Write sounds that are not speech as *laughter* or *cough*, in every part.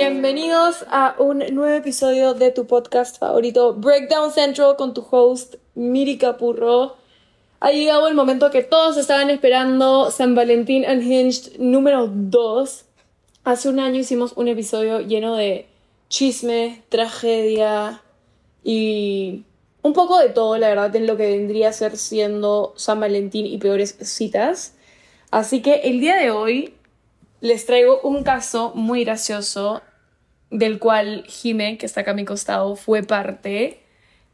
Bienvenidos a un nuevo episodio de tu podcast favorito, Breakdown Central, con tu host, Miri Capurro. Ha llegado el momento que todos estaban esperando, San Valentín Unhinged número 2. Hace un año hicimos un episodio lleno de chisme, tragedia y un poco de todo, la verdad, en lo que vendría a ser siendo San Valentín y peores citas. Así que el día de hoy les traigo un caso muy gracioso del cual Jime, que está acá a mi costado, fue parte.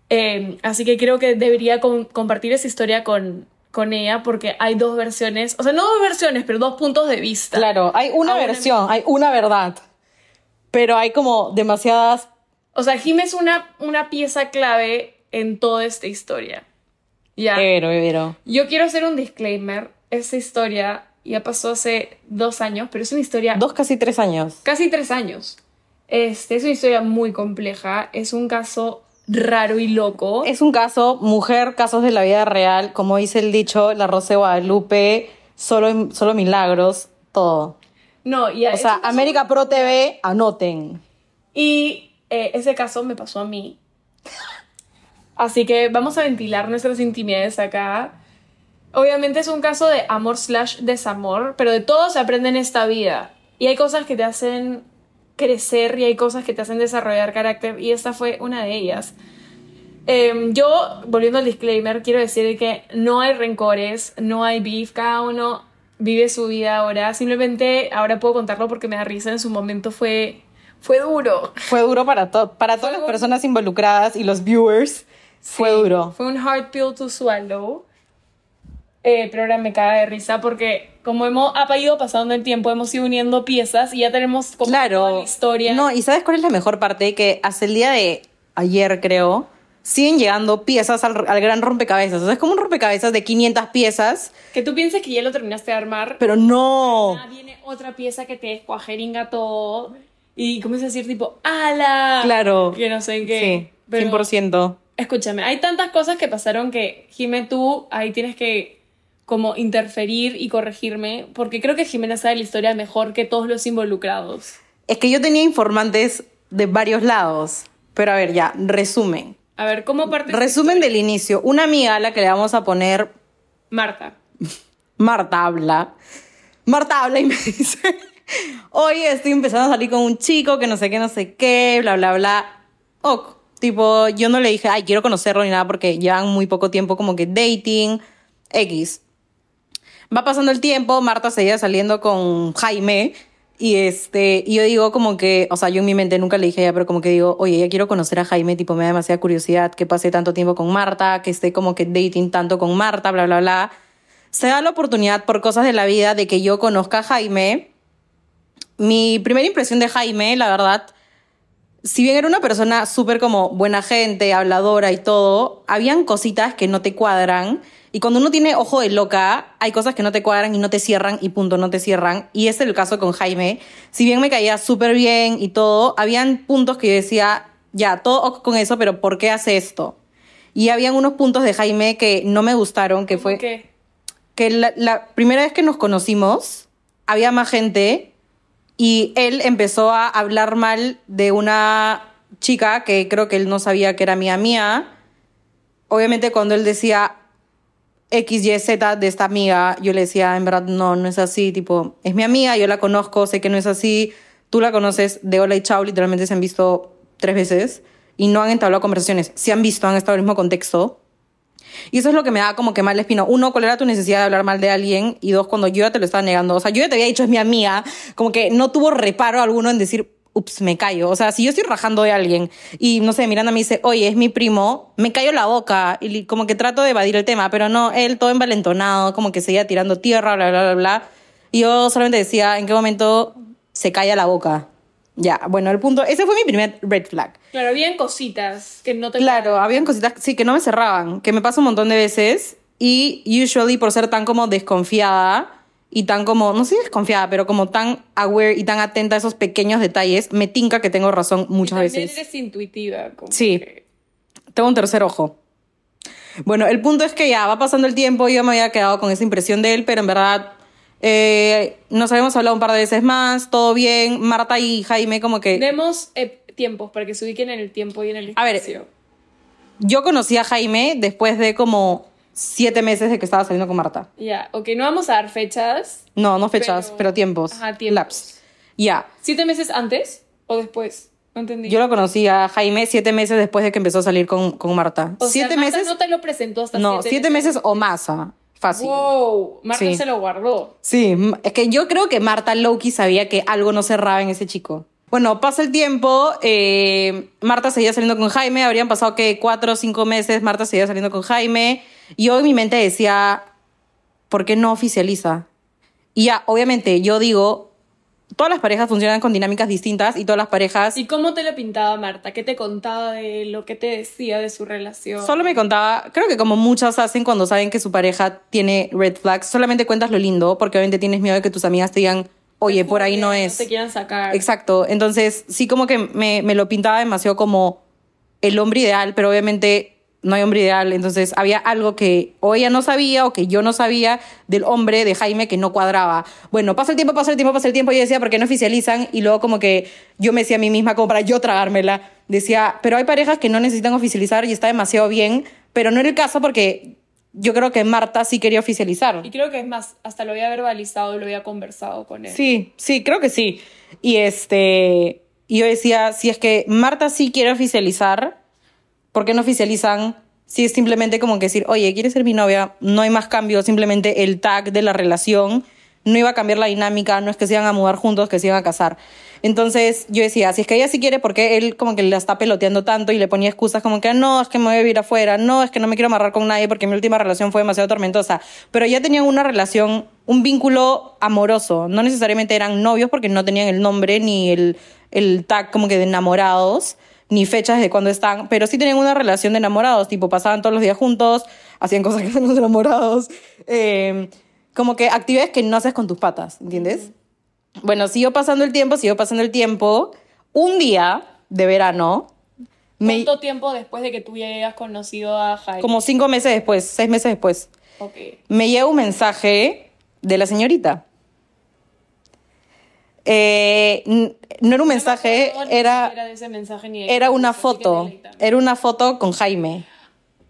Eh, así que creo que debería com- compartir esa historia con, con ella porque hay dos versiones, o sea, no dos versiones, pero dos puntos de vista. Claro, hay una versión, hay una verdad. Pero hay como demasiadas. O sea, Jime es una, una pieza clave en toda esta historia. Ya. Pero, pero. Yo quiero hacer un disclaimer. Esta historia ya pasó hace dos años, pero es una historia Dos, casi tres años. casi tres años. Este, es una historia muy compleja. Es un caso raro y loco. Es un caso, mujer, casos de la vida real. Como dice el dicho, la Rosa de Guadalupe, solo, solo milagros, todo. No, ya. O sea, caso- América Pro TV, anoten. Y eh, ese caso me pasó a mí. Así que vamos a ventilar nuestras intimidades acá. Obviamente es un caso de amor slash desamor, pero de todo se aprende en esta vida. Y hay cosas que te hacen crecer y hay cosas que te hacen desarrollar carácter y esta fue una de ellas. Em, yo, volviendo al disclaimer, quiero decir que no hay rencores, no hay beef, cada uno vive su vida ahora. Simplemente ahora puedo contarlo porque me da risa, en su momento fue, fue duro. Fue duro para, to- para todas las personas involucradas y los viewers. Fue duro. Fue un hard pill to swallow. Eh, pero ahora me caga de risa porque como hemos ha ido pasando el tiempo, hemos ido uniendo piezas y ya tenemos como toda Claro. la historia. No, y ¿sabes cuál es la mejor parte? Que hasta el día de ayer, creo, siguen llegando piezas al, al gran rompecabezas. O sea, es como un rompecabezas de 500 piezas, Que tú pienses que ya lo terminaste de armar, pero no. ah, viene otra pieza que te descuajeringa todo y comienza a decir tipo, ¡ala! Claro. Que no sé qué. Sí, Pero- 100%. Escúchame, hay tantas cosas que pasaron que, Jimé, tú ahí tienes que como interferir y corregirme, porque creo que Jimena sabe la historia mejor que todos los involucrados. Es que yo tenía informantes de varios lados. Pero a ver, ya, resumen. A ver, ¿cómo parte? Resumen del inicio. Una amiga a la que le vamos a poner Marta. *laughs* Marta habla. Marta habla y me *laughs* dice, oye, estoy empezando a salir con un chico que no sé qué, no sé qué, bla, bla, bla. Ok, tipo, yo no le dije, ay, quiero conocerlo ni nada porque llevan muy poco tiempo como que dating, X. Va pasando el tiempo, Marta seguía saliendo con Jaime y este, yo digo como que, o sea, yo en mi mente nunca le dije a ella, pero como que digo, oye, ya quiero conocer a Jaime, tipo, me da demasiada curiosidad que pase tanto tiempo con Marta, que esté como que dating tanto con Marta, bla, bla, bla se da la oportunidad por cosas de la vida de que yo conozca a Jaime. Mi primera impresión de Jaime, la verdad, si bien era una persona súper como buena gente, habladora y todo, habían cositas que no te cuadran. Y cuando uno tiene ojo de loca, hay cosas que no te cuadran y no te cierran y punto, no te cierran. Y ese es el caso con Jaime. Si bien me caía súper bien y todo, habían puntos que yo decía, ya, todo con eso, pero ¿por qué hace esto? Y habían unos puntos de Jaime que no me gustaron, que fue ¿Qué? que la, la primera vez que nos conocimos había más gente y él empezó a hablar mal de una chica que creo que él no sabía que era mía mía. Obviamente cuando él decía X, Y, Z de esta amiga, yo le decía, en verdad, no, no es así, tipo, es mi amiga, yo la conozco, sé que no es así, tú la conoces de hola y chao, literalmente se han visto tres veces y no han entablado conversaciones, se han visto, han estado en el mismo contexto. Y eso es lo que me da como que mal espino. Uno, ¿cuál era tu necesidad de hablar mal de alguien? Y dos, cuando yo ya te lo estaba negando. O sea, yo ya te había dicho es mi amiga, como que no tuvo reparo alguno en decir, ups, me callo. O sea, si yo estoy rajando de alguien y, no sé, Miranda me dice, oye, es mi primo, me callo la boca y como que trato de evadir el tema, pero no, él todo envalentonado, como que seguía tirando tierra, bla, bla, bla, bla. Y yo solamente decía, ¿en qué momento se calla la boca? Ya, bueno, el punto, ese fue mi primer red flag. Claro, habían cositas que no te Claro, habían cositas, sí, que no me cerraban, que me pasa un montón de veces. Y usually por ser tan como desconfiada y tan como, no sé si desconfiada, pero como tan aware y tan atenta a esos pequeños detalles, me tinca que tengo razón muchas También veces. eres intuitiva. como Sí. que- Tengo un tercer ojo. Bueno, el punto es que ya va pasando el tiempo, yo me había quedado con esa impresión de él, pero en verdad Eh, nos habíamos hablado un par de veces más, todo bien. Marta y Jaime como que... Demos eh, tiempos para que se ubiquen en el tiempo y en el A ver, espacio. Yo conocí a Jaime después de como siete meses de que estaba saliendo con Marta. Ya, ok, no vamos a dar fechas. No, no fechas, Pero- pero, tiempos. Ajá, tiempos. Laps. Ya. ¿Siete meses antes o después? No entendí. Yo lo conocí a Jaime siete meses después de que empezó a salir con, con Marta. o sea, siete Marta meses. no te lo presentó hasta No, siete meses o más. ah, Fácil. Wow, Marta Sí. se lo guardó. Sí, es que yo creo que Marta Loki sabía que algo no cerraba en ese chico. Bueno, pasa el tiempo, eh, Marta seguía saliendo con Jaime, habrían pasado que cuatro o cinco meses, Marta seguía saliendo con Jaime, y yo en mi mente decía, ¿por qué no oficializa? Y ya, obviamente, yo digo, todas las parejas funcionan con dinámicas distintas y todas las parejas... ¿Y cómo te lo pintaba Marta? ¿Qué te contaba de lo que te decía de su relación? Solo me contaba, creo que como muchas hacen cuando saben que su pareja tiene red flags, solamente cuentas lo lindo, porque obviamente tienes miedo de que tus amigas te digan, oye, por ahí no es. No te quieran sacar. Exacto. Entonces, sí como que me, me lo pintaba demasiado como el hombre ideal, pero obviamente no hay hombre ideal. Entonces, había algo que o ella no sabía o que yo no sabía del hombre de Jaime que no cuadraba. Bueno, pasa el tiempo, pasa el tiempo, pasa el tiempo. Y yo decía, ¿por qué no oficializan? Y luego como que yo me decía a mí misma, como para yo tragármela, decía, pero hay parejas que no necesitan oficializar y está demasiado bien, pero no era el caso porque yo creo que Marta sí quería oficializar. Y creo que es más, hasta lo había verbalizado, lo había conversado con él. Sí, sí, creo que sí. Y este, y yo decía, si es que Marta sí quiere oficializar, ¿por qué no oficializan? Si es simplemente como que decir, oye, ¿quieres ser mi novia? No hay más cambio, simplemente el tag de la relación no iba a cambiar la dinámica, no es que se iban a mudar juntos, que se iban a casar. Entonces yo decía, si es que ella sí quiere, ¿por qué él como que la está peloteando tanto y le ponía excusas como que no, es que me voy a vivir afuera, no, es que no me quiero amarrar con nadie porque mi última relación fue demasiado tormentosa? Pero ya tenían una relación, un vínculo amoroso, no necesariamente eran novios porque no tenían el nombre ni el, el tag como que de enamorados ni fechas de cuándo están, pero sí tenían una relación de enamorados, tipo pasaban todos los días juntos, hacían cosas que *laughs* hacen los enamorados, eh, como que actividades que no haces con tus patas, ¿entiendes? Bueno, siguió pasando el tiempo, siguió pasando el tiempo. Un día de verano, me- ¿Cuánto tiempo después de que tú ya hayas conocido a Jaime? como cinco meses después, seis meses después, Ok. me llega un mensaje de la señorita. Eh, no era un mensaje, No era, ese mensaje ni era una foto. Era una foto con Jaime.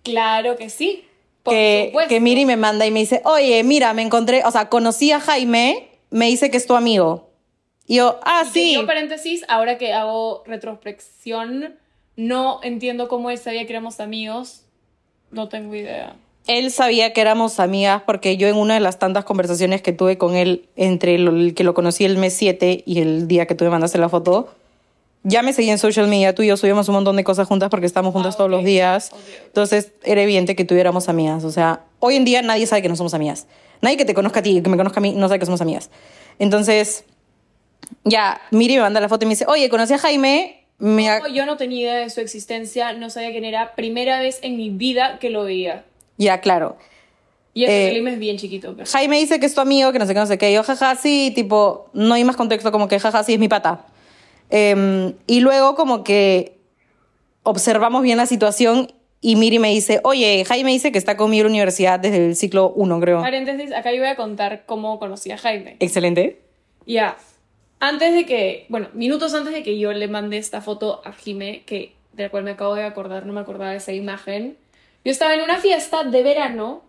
Claro que sí. Por que, supuesto. que Miri me manda y me dice, oye, mira, me encontré, o sea, conocí a Jaime, me dice que es tu amigo. Y yo, ah, Y sí. Yo, paréntesis, ahora que hago retrospección, no entiendo cómo él sabía que éramos amigos. No tengo idea. Él sabía que éramos amigas porque yo en una de las tantas conversaciones que tuve con él entre lo- el que lo conocí el mes 7 y el día que tú me mandaste la foto, ya me seguí en social media, tú y yo subíamos un montón de cosas juntas porque estamos juntas Ah, todos los días. Entonces era evidente que tuviéramos amigas. O sea, hoy en día nadie sabe que no somos amigas. Nadie que te conozca a ti, que me conozca a mí, no sabe que somos amigas. Entonces, ya, Miri me manda la foto y me dice, oye, conocí a Jaime, me... No, yo no tenía idea de su existencia, no sabía quién era. Primera vez en mi vida que lo veía. Ya, claro. Y eso Eh, que Lima es bien chiquito. pero- Jaime dice que es tu amigo, que no sé qué, no sé qué. Yo, jaja, sí, tipo, no hay más contexto, como que jaja, sí, es mi pata. Em, y luego como que observamos bien la situación y Miri me dice, oye, Jaime dice que está conmigo en la universidad desde el ciclo 1, creo. Paréntesis, acá yo voy a contar cómo conocí a Jaime. Excelente. Ya, antes de que, bueno, minutos antes de que yo le mandé esta foto a Jime, que de la cual me acabo de acordar, no me acordaba de esa imagen, yo estaba en una fiesta de verano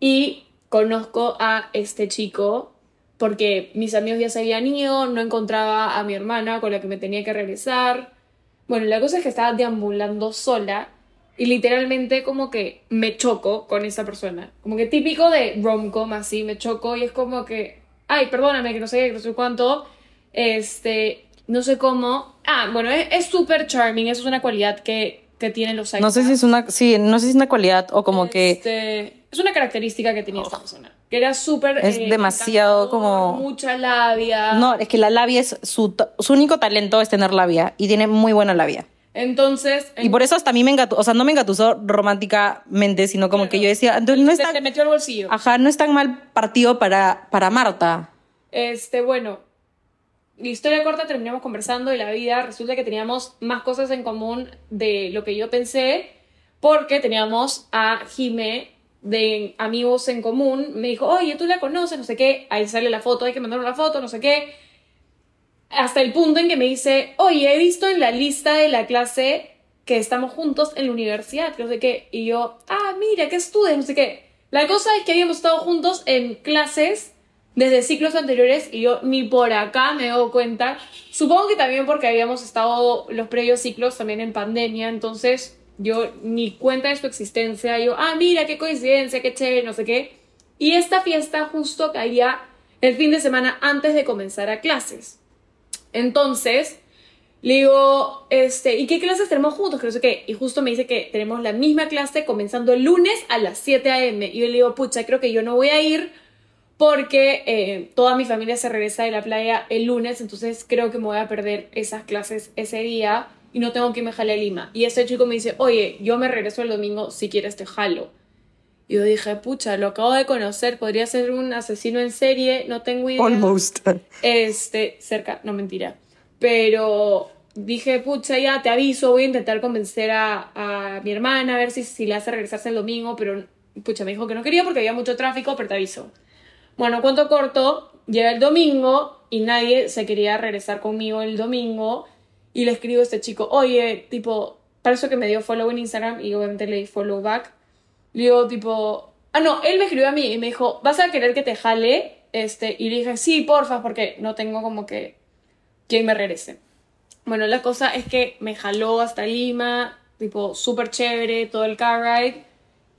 y conozco a este chico porque mis amigos ya se habían ido, no encontraba a mi hermana con la que me tenía que regresar. Bueno, la cosa es que estaba deambulando sola y literalmente como que me choco con esa persona. Como que típico de rom-com así, me choco y es como que, ay, perdóname, que no sé qué, que no sé cuánto. Este, no sé cómo. Ah, bueno, es súper charming, eso es una cualidad que, que tienen los No sé si es una, sí, no sé si es una cualidad o como que este, es una característica que tenía esta persona. Que era súper. Es eh, demasiado como- Mucha labia. no, es que la labia es su, su único talento es tener labia y tiene muy buena labia. Entonces. Y por eso hasta a mí me engatusó, o sea, no me engatusó románticamente, sino como que yo decía, entonces no es tan, te metió al bolsillo. ajá, no es tan mal partido para, para Marta. Este, bueno, la historia corta terminamos conversando y la vida resulta que teníamos más cosas en común de lo que yo pensé, porque teníamos a Jime de amigos en común, me dijo, oye, tú la conoces, no sé qué, ahí sale la foto, hay que mandar una foto, no sé qué. Hasta el punto en que me dice, oye, he visto en la lista de la clase que estamos juntos en la universidad, no sé qué. Y yo, ah, mira, ¿qué estudias? No sé qué. La cosa es que habíamos estado juntos en clases desde ciclos anteriores y yo ni por acá me doy cuenta. Supongo que también porque habíamos estado los previos ciclos también en pandemia, entonces yo ni cuenta de su existencia. Yo, ah, mira, qué coincidencia, qué chévere, no sé qué. Y esta fiesta justo caía el fin de semana antes de comenzar a clases. Entonces, le digo, este, ¿y qué clases tenemos juntos? Que no sé qué. Y justo me dice que tenemos la misma clase comenzando el lunes a las 7 a.m. Y yo le digo, pucha, creo que yo no voy a ir porque eh, toda mi familia se regresa de la playa el lunes, entonces creo que me voy a perder esas clases ese día y no tengo que irme a Lima. Y ese chico me dice, oye, yo me regreso el domingo, si quieres te jalo. Y yo dije, pucha, lo acabo de conocer, podría ser un asesino en serie, no tengo idea. Almost. *laughs* Este, cerca, no mentira. Pero dije, pucha, ya te aviso, voy a intentar convencer a, a mi hermana a ver si, si le hace regresarse el domingo, pero pucha, me dijo que no quería porque había mucho tráfico, pero te aviso. Bueno, cuento corto, llega el domingo y nadie se quería regresar conmigo el domingo y le escribo a este chico, oye, tipo, para eso que me dio follow en Instagram y obviamente le di follow back. Le digo, tipo, ah, no, él me escribió a mí y me dijo, ¿vas a querer que te jale? Este, y le dije, sí, porfa, porque no tengo como que quien me regrese. Bueno, la cosa es que me jaló hasta Lima, tipo, súper chévere, todo el car ride.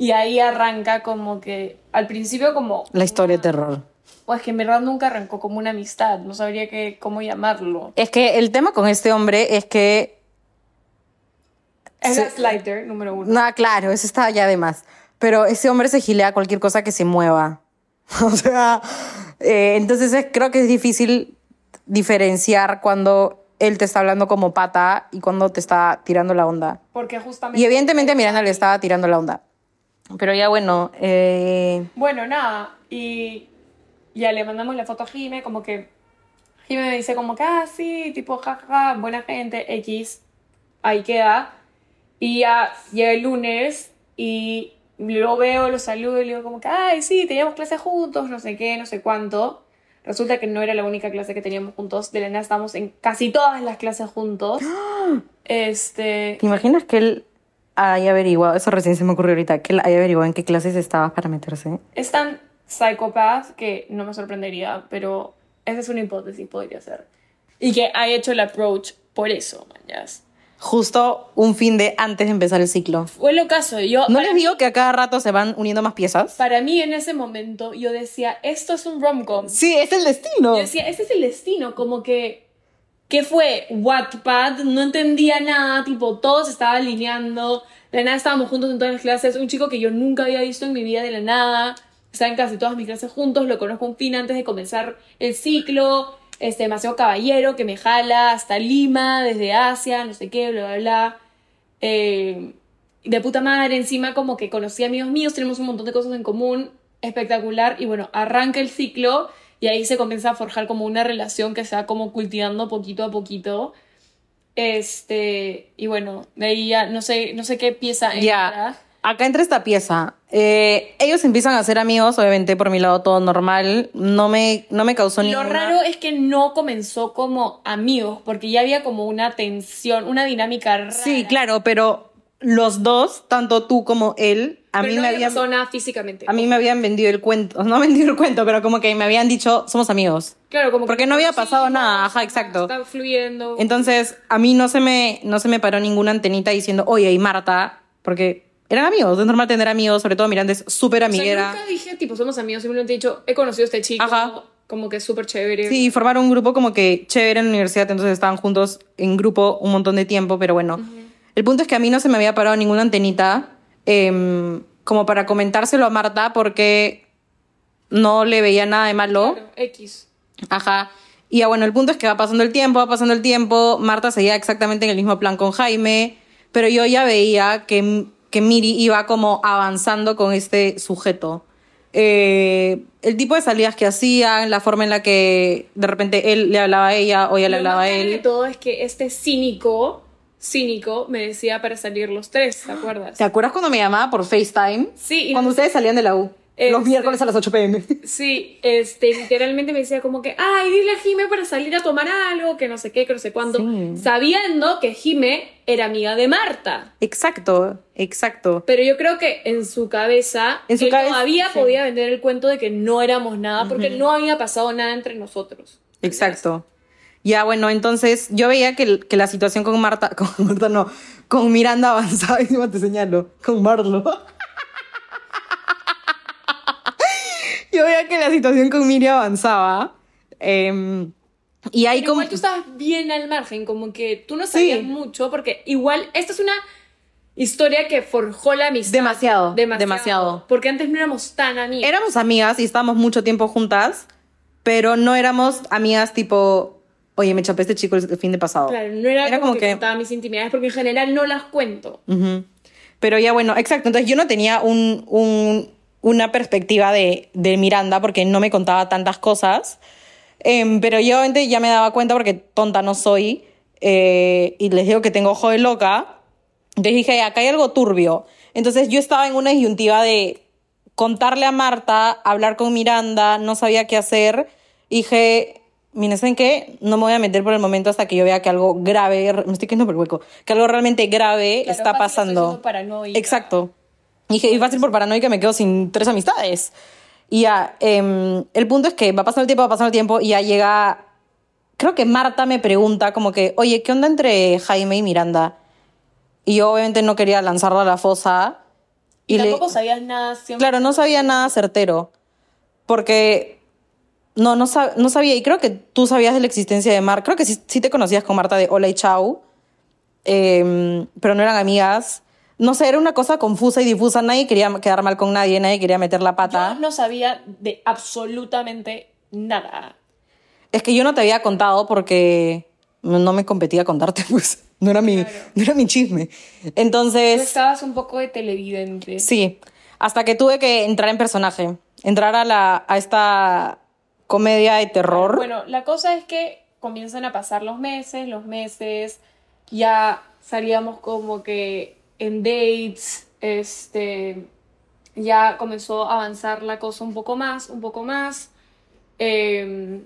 Y ahí arranca como que, al principio como... La historia de terror. O es que en verdad nunca arrancó como una amistad, no sabría qué, cómo llamarlo. Es que el tema con este hombre es que... Es Se- gaslighter, número uno. No, claro, eso está ya de más. Pero ese hombre se gilea cualquier cosa que se mueva. *laughs* O sea, eh, entonces es- creo que es difícil diferenciar cuando él te está hablando como pata y cuando te está tirando la onda. Porque justamente... Y evidentemente Miranda le estaba tirando la onda. Pero ya bueno, eh, Bueno, nada, y ya le mandamos la foto a Jime, como que Jime me dice como que, ah, sí, tipo, jajaja, buena gente, X, ahí queda. Y ya llega el lunes y lo veo, lo saludo y le digo como que, ay, sí, teníamos clase juntos, no sé qué, no sé cuánto. Resulta que no era la única clase que teníamos juntos, de la nada estábamos en casi todas las clases juntos. *gasps* Este, ¿te imaginas que él haya averiguado, eso recién se me ocurrió ahorita, que él haya averiguado en qué clases estabas para meterse? es tan psychopath que no me sorprendería, pero esa es una hipótesis, podría ser. Y que ha hecho el approach por eso, mañas. Justo un fin de antes de empezar el ciclo. Fue lo caso, yo... ¿No les digo que a cada rato se van uniendo más piezas? Para mí en ese momento yo decía, esto es un rom-com. Sí, es el destino. Yo decía, este es el destino, como que... ¿Qué fue? Wattpad, no entendía nada, tipo, todo se estaba alineando, de nada estábamos juntos en todas las clases, un chico que yo nunca había visto en mi vida de la nada, estaba en casi todas mis clases juntos, lo conozco un fin antes de comenzar el ciclo, este, demasiado caballero que me jala hasta Lima, desde Asia, no sé qué, bla, bla, bla. Eh, de puta madre, encima como que conocí amigos míos, tenemos un montón de cosas en común, espectacular, y bueno, arranca el ciclo y ahí se comienza a forjar como una relación que se va como cultivando poquito a poquito. Este, y bueno, de ahí ya no sé, no sé qué pieza entra. Ya, acá entra esta pieza. Eh, ellos empiezan a ser amigos, obviamente por mi lado todo normal. No me, no me causó Lo ninguna... raro es que no comenzó como amigos, porque ya había como una tensión, una dinámica rara. Sí, claro, pero los dos, tanto tú como él, a Pero mí no me había habían... nada físicamente. A mí me habían vendido el cuento, *laughs* no vendido el cuento, pero como que me habían dicho, somos amigos. Claro, como que Porque no había pasado nada, ajá, exacto. Está fluyendo. Entonces, a mí no se me, no se me paró ninguna antenita diciendo, oye, y Marta, porque eran amigos, es normal tener amigos, sobre todo Miranda es súper o sea, amiguera. nunca dije, tipo, somos amigos, simplemente he dicho, he conocido a este chico, Ajá. como que es súper chévere. Sí, formaron un grupo como que chévere en la universidad, entonces estaban juntos en grupo un montón de tiempo, pero bueno. El punto es que a mí no se me había parado ninguna antenita em, como para comentárselo a Marta porque no le veía nada de malo. Claro, X. Ajá. Y ya bueno, el punto es que va pasando el tiempo, va pasando el tiempo, Marta seguía exactamente en el mismo plan con Jaime, pero yo ya veía que, que Miri iba como avanzando con este sujeto. Eh, el tipo de salidas que hacían, la forma en la que de repente él le hablaba a ella o ella le Lo hablaba a él. todo es que este cínico cínico me decía para salir los tres, ¿te acuerdas? ¿Te acuerdas cuando me llamaba por FaceTime? Sí, y- Cuando ustedes salían de la U. Los Este- miércoles a las 8 pm. Sí, este, literalmente me decía como que, ay, dile a Jime para salir a tomar algo, que no sé qué, que no sé cuándo, Sí. sabiendo que Jime era amiga de Marta. Exacto, exacto. Pero yo creo que en su cabeza, En su él cabeza, todavía sí. podía vender el cuento de que no éramos nada, porque no había pasado nada entre nosotros. Exacto. Ya, bueno, entonces yo veía que, que la situación con Marta, *laughs* con Marta no, con Miranda avanzaba, encima te señalo, con Marlo. *laughs* yo veía que la situación con Miriam avanzaba. em, y ahí como... igual tú estabas bien al margen, como que tú no sabías Sí. mucho, porque igual esta es una historia que forjó la amistad. Demasiado, demasiado. Porque antes no éramos tan amigas. Éramos amigas y estábamos mucho tiempo juntas, pero no éramos amigas tipo, oye, me chapé este chico el fin de pasado. Claro, no era, Era como, como que, que- contaba mis intimidades, porque en general no las cuento. Ujú. Pero ya bueno, exacto. Entonces yo no tenía un, un- una perspectiva de, de Miranda porque no me contaba tantas cosas. Em, pero yo obviamente ya me daba cuenta porque tonta no soy. eh, y les digo que tengo ojo de loca. Entonces dije, acá hay algo turbio. Entonces yo estaba en una disyuntiva de contarle a Marta, hablar con Miranda, no sabía qué hacer. Dije, miren, ¿saben qué? No me voy a meter por el momento hasta que yo vea que algo grave, me estoy quedando por el hueco, que algo realmente grave Claro, está pasando. paranoica. Exacto. Y y fácil por paranoica me quedo sin tres amistades. Y ya, em, el punto es que va pasando el tiempo, va pasando el tiempo y ya llega, creo que Marta me pregunta como que, oye, ¿qué onda entre Jaime y Miranda? Y yo obviamente no quería lanzarla a la fosa. Y, le- tampoco sabías nada. siempre- Claro, no sabía nada certero. Porque. No, no, sab- no sabía. Y creo que tú sabías de la existencia de Mar. Creo que sí, sí te conocías con Marta de Hola y Chau. em, pero no eran amigas. No sé, era una cosa confusa y difusa. Nadie quería quedar mal con nadie, nadie quería meter la pata. Yo no sabía de absolutamente nada. Es que yo no te había contado porque no me competía contarte, *laughs* pues. No era mi, Claro. no era mi chisme. Tú Entonces. estabas un poco de televidente. Sí, hasta que tuve que entrar en personaje, entrar a, la, a esta comedia de terror. Bueno, la cosa es que comienzan a pasar los meses, los meses, ya salíamos como que en dates, este, ya comenzó a avanzar la cosa un poco más, un poco más, eh,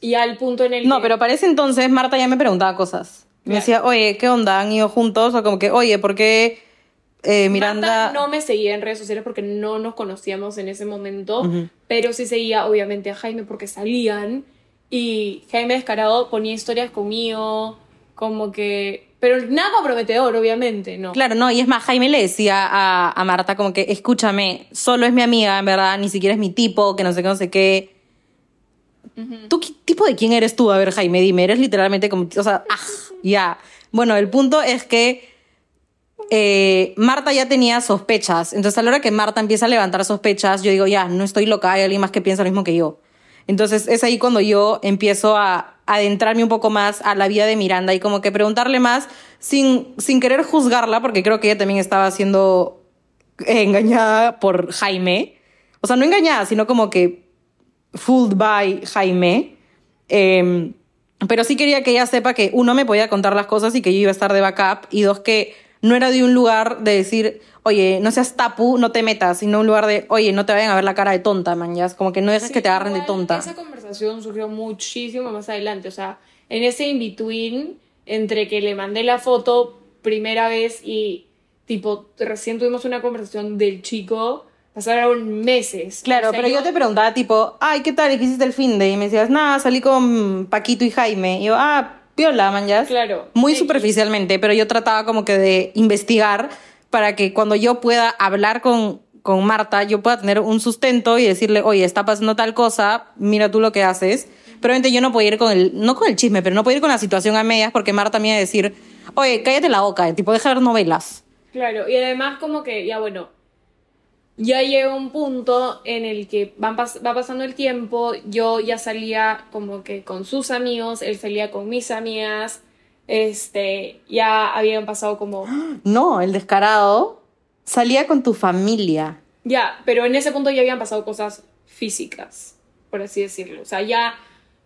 y al punto en el no, que- pero para ese entonces Marta ya me preguntaba cosas. Me Claro. decía, oye, ¿qué onda? ¿Han ido juntos? O como que, oye, ¿por qué eh, Miranda... Marta no me seguía en redes sociales porque no nos conocíamos en ese momento, Ujú. pero sí seguía obviamente a Jaime porque salían y Jaime Descarado ponía historias conmigo, como que... Pero nada comprometedor, obviamente, ¿no? Claro, no, y es más, Jaime le decía a, a Marta como que, escúchame, solo es mi amiga, en verdad, ni siquiera es mi tipo, que no sé qué, no sé qué. ¿Tú qué tipo de quién eres tú? A ver, Jaime, dime, eres literalmente como, o sea, ah, ya. Bueno, el punto es que eh, Marta ya tenía sospechas, entonces a la hora que Marta empieza a levantar sospechas, yo digo, ya, no estoy loca, hay alguien más que piensa lo mismo que yo. Entonces es ahí cuando yo empiezo a adentrarme un poco más a la vida de Miranda y como que preguntarle más sin, sin querer juzgarla, porque creo que ella también estaba siendo engañada por Jaime. O sea, no engañada, sino como que fooled by Jaime. Eh, pero sí quería que ella sepa que uno me podía contar las cosas y que yo iba a estar de backup y dos que no era de un lugar de decir, oye, no seas tapu, no te metas, sino un lugar de, oye, no te vayan a ver la cara de tonta, man, ya. Como que no dejes Sí, que te agarren de tonta. Esa conversación surgió muchísimo más adelante, o sea, en ese in-between entre que le mandé la foto primera vez y tipo recién tuvimos una conversación del chico, pasaron meses. Claro, O sea, pero yo te preguntaba tipo, ay, ¿qué tal? ¿Y qué hiciste el fin de? Y me decías, nada, salí con Paquito y Jaime. Y yo, ah, piola, man, ya. Claro. Muy superficialmente, pero yo trataba como que de investigar para que cuando yo pueda hablar con, con Marta, yo pueda tener un sustento y decirle, oye, está pasando tal cosa, mira tú lo que haces. Pero obviamente yo no puedo ir con el, no con el chisme, pero no puedo ir con la situación a medias porque Marta me iba a decir, oye, cállate la boca, tipo, deja de ver novelas. Claro, y además como que, ya bueno, ya llega un punto en el que van pas- va pasando el tiempo, yo ya salía como que con sus amigos, él salía con mis amigas, este, ya habían pasado como... *gasps* No, el descarado salía con tu familia. Ya, pero en ese punto ya habían pasado cosas físicas, por así decirlo. O sea, ya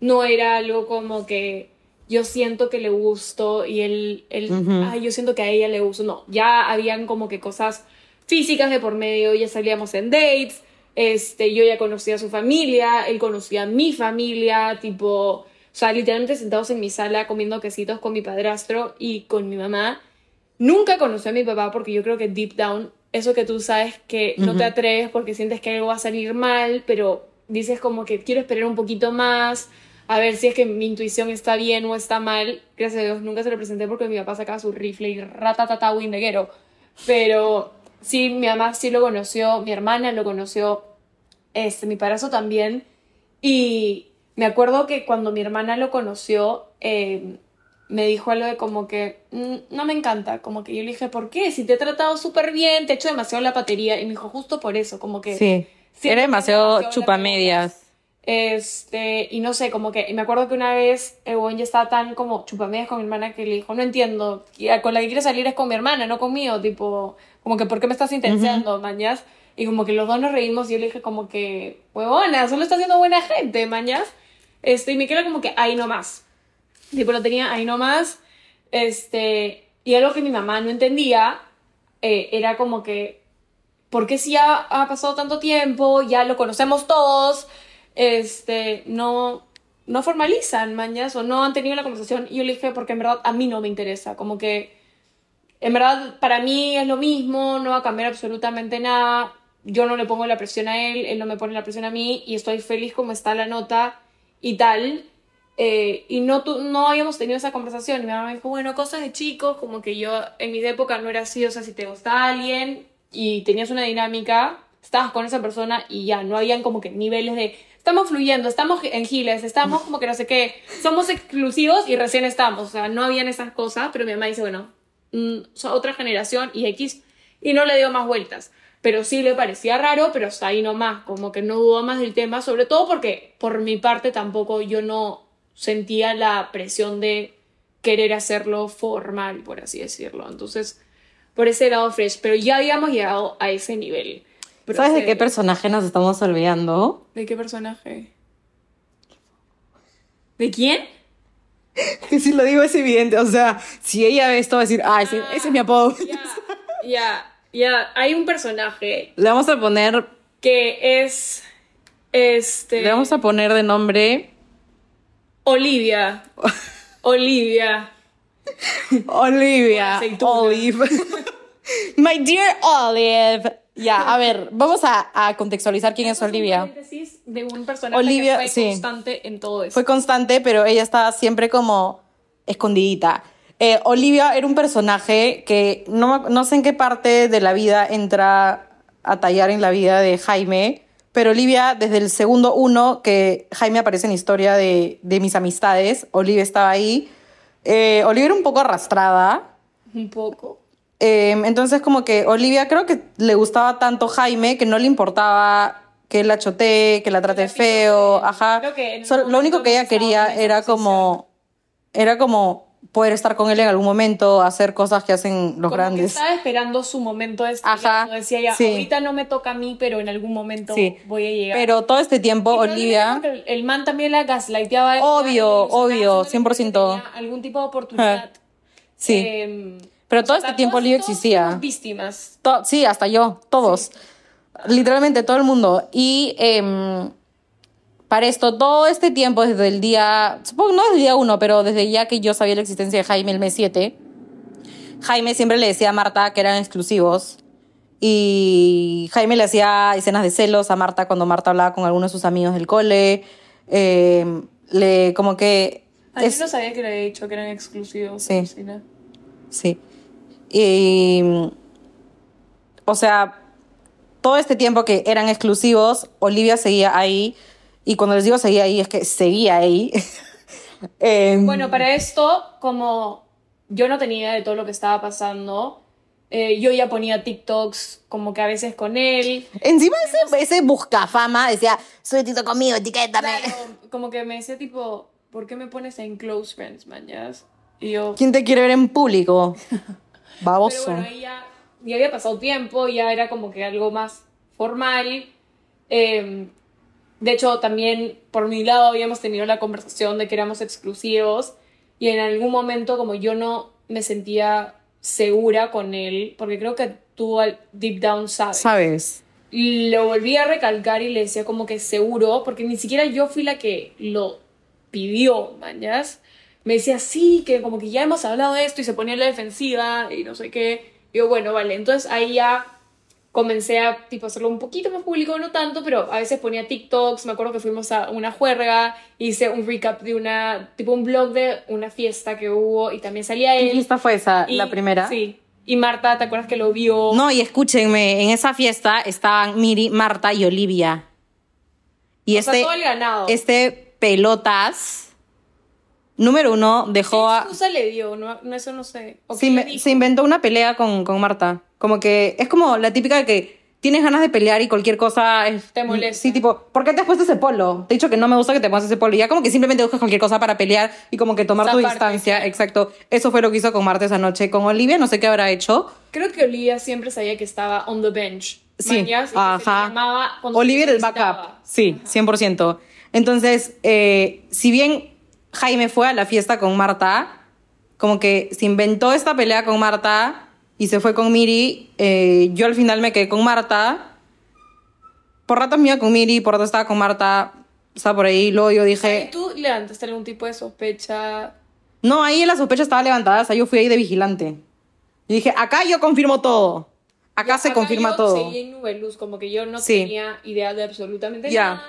no era algo como que yo siento que le gusto y él, él ay, yo siento que a ella le gusto. No, ya habían como que cosas físicas de por medio, ya salíamos en dates, este, yo ya conocía a su familia, él conocía a mi familia, tipo, o sea, literalmente sentados en mi sala comiendo quesitos con mi padrastro y con mi mamá. Nunca conocí a mi papá porque yo creo que deep down, eso que tú sabes que no te atreves porque sientes que algo va a salir mal, pero dices como que quiero esperar un poquito más, a ver si es que mi intuición está bien o está mal. Gracias a Dios nunca se lo presenté porque mi papá sacaba su rifle y ratatata windeguero. Pero sí, mi mamá sí lo conoció, mi hermana lo conoció, este, mi padrastro también. Y me acuerdo que cuando mi hermana lo conoció, em, me dijo algo de como que mm, no me encanta, como que yo le dije, ¿por qué? Si te he tratado súper bien, te he hecho demasiado la patería. Y me dijo, justo por eso, como que... Sí, era demasiado chupamedias. Este, y no sé, como que, y me acuerdo que una vez el buen ya estaba tan como chupamedias con mi hermana que le dijo, no entiendo, con la que quiere salir es con mi hermana, no conmigo, tipo, como que, ¿por qué me estás intensiando, mañas? Y como que los dos nos reímos y yo le dije como que, huevona, solo está haciendo buena gente, mañas. Este, y me quedó como que ahí nomás. Tipo, lo tenía ahí nomás. Este, y algo que mi mamá no entendía eh, era como que, ¿por qué si ya ha pasado tanto tiempo, ya lo conocemos todos? Este, no, no formalizan mañas o no han tenido la conversación. Y yo le dije, porque en verdad a mí no me interesa, como que en verdad para mí es lo mismo, no va a cambiar absolutamente nada. Yo no le pongo la presión a él, él no me pone la presión a mí y estoy feliz como está la nota y tal. Eh, y no, no habíamos tenido esa conversación. Y mi mamá me dijo, bueno, cosas de chicos, como que yo en mi época no era así, o sea, si te gusta alguien y tenías una dinámica, estabas con esa persona y ya, no habían como que niveles de estamos fluyendo, estamos en giles, estamos como que no sé qué, somos exclusivos y recién estamos, o sea, no habían esas cosas, pero mi mamá dice, bueno, mm, otra generación y X, y no le dio más vueltas. Pero sí le parecía raro, pero está ahí nomás, como que no dudó más del tema, sobre todo porque por mi parte tampoco yo no sentía la presión de querer hacerlo formal, por así decirlo. Entonces, por ese lado fresh, pero ya habíamos llegado a ese nivel. ¿Sabes de qué personaje nos estamos olvidando? ¿De qué personaje? ¿De quién? *laughs* que si lo digo es evidente, o sea, si ella ve esto va a decir, ah, ese, es mi apodo. Ya, ya, hay un personaje. Le vamos a poner... Que es... Este... Le vamos a poner de nombre... Olivia. *laughs* Olivia. Olivia. Olive. *laughs* My dear Olive. Ya, a ver, vamos a, contextualizar quién es Olivia. de un personaje Olivia, que fue constante en todo eso. Fue constante, pero ella estaba siempre como escondidita. Eh, Olivia era un personaje que no, no sé en qué parte de la vida entra a tallar en la vida de Jaime, pero Olivia, desde el segundo uno que Jaime aparece en historia de, de mis amistades, Olivia estaba ahí. Eh, Olivia era un poco arrastrada. Un poco. Em, entonces como que Olivia creo que le gustaba tanto Jaime que no le importaba que la chotee, que la trate feo, ajá. lo único que ella quería era como, era como poder estar con él en algún momento, hacer cosas que hacen los grandes. estaba esperando su momento de Ajá, decía ella, ahorita no me toca a mí, pero en algún momento voy a llegar. Pero todo este tiempo, Olivia... El, man también la gaslighteaba. Obvio, obvio, 100%. Algún tipo de oportunidad. Sí. Em, pero todo este tiempo Olivia existía. víctimas. sí, hasta yo, todos. Literalmente todo el mundo. Y em, para esto, todo este tiempo, desde el día, supongo no desde el día uno, pero desde ya que yo sabía la existencia de Jaime el mes 7, Jaime siempre le decía a Marta que eran exclusivos. Y Jaime le hacía escenas de celos a Marta cuando Marta hablaba con algunos de sus amigos del cole. Em, le, como que. A es... no sabía que le había dicho que eran exclusivos. Sí. Sí. Y, o sea, todo este tiempo que eran exclusivos, Olivia seguía ahí. Y cuando les digo seguía ahí, es que seguía ahí. *laughs* Em, bueno, para esto, como yo no tenía idea de todo lo que estaba pasando, eh, yo ya ponía TikToks como que a veces con él. Encima ese, ese busca fama decía, TikTok conmigo, etiquétame. como que me decía tipo, ¿por qué me pones en close friends, mañas? Y yo... ¿Quién te quiere ver en público? *laughs* Baboso. Pero bueno, ya, ya había pasado tiempo, ya era como que algo más formal. Em, de hecho, también por mi lado habíamos tenido la conversación de que éramos exclusivos. y en algún momento como yo no me sentía segura con él, porque creo que tú al deep down sabes. ¿Sabes? Lo volví a recalcar y le decía como que seguro, porque ni siquiera yo fui la que lo pidió, mañas. Me decía, sí, que como que ya hemos hablado de esto y se ponía en la defensiva y no sé qué. Y yo, bueno, vale. Entonces ahí ya comencé a tipo hacerlo un poquito más público, no tanto, pero a veces ponía TikToks, me acuerdo que fuimos a una juerga, hice un recap de una, tipo un blog de una fiesta que hubo y también salía ¿Qué él. fiesta fue esa? Y- ¿La primera? Sí. Y Marta, ¿te acuerdas que lo vio? No, y escúchenme, en esa fiesta estaban Miri, Marta y Olivia. Y o sea, este, todo el ganado. este pelotas, número uno, dejó ¿Qué a... excusa le dio? No, no, eso no sé. ¿O Se, inve- inventó una pelea con, con Marta. Como que es como la típica de que tienes ganas de pelear y cualquier cosa es- Te molesta. Sí, tipo, ¿por qué te has puesto ese polo? Te he dicho que no me gusta que te pongas ese polo. Y ya como que simplemente buscas cualquier cosa para pelear y como que tomar tu distancia. Exacto. Eso fue lo que hizo con Marta esa noche. Con Olivia no sé qué habrá hecho. Creo que Olivia siempre sabía que estaba on the bench. Sí, mañas, y que se le ajá. Olivia era el backup. Sí, 100%. Entonces, eh, si bien Jaime fue a la fiesta con Marta, como que se inventó esta pelea con Marta y se fue con Miri, eh, yo al final me quedé con Marta. Por ratos me iba con Miri, por ratos estaba con Marta, estaba por ahí. Luego yo ¿Y dije, tú levantaste algún tipo de sospecha? no, ahí la sospecha estaba levantada, o sea, yo fui ahí de vigilante. Y dije, acá yo confirmo todo. Acá se Acá confirma yo todo. Seguí en Nube Luz, como que yo no Sí. tenía idea de absolutamente nada.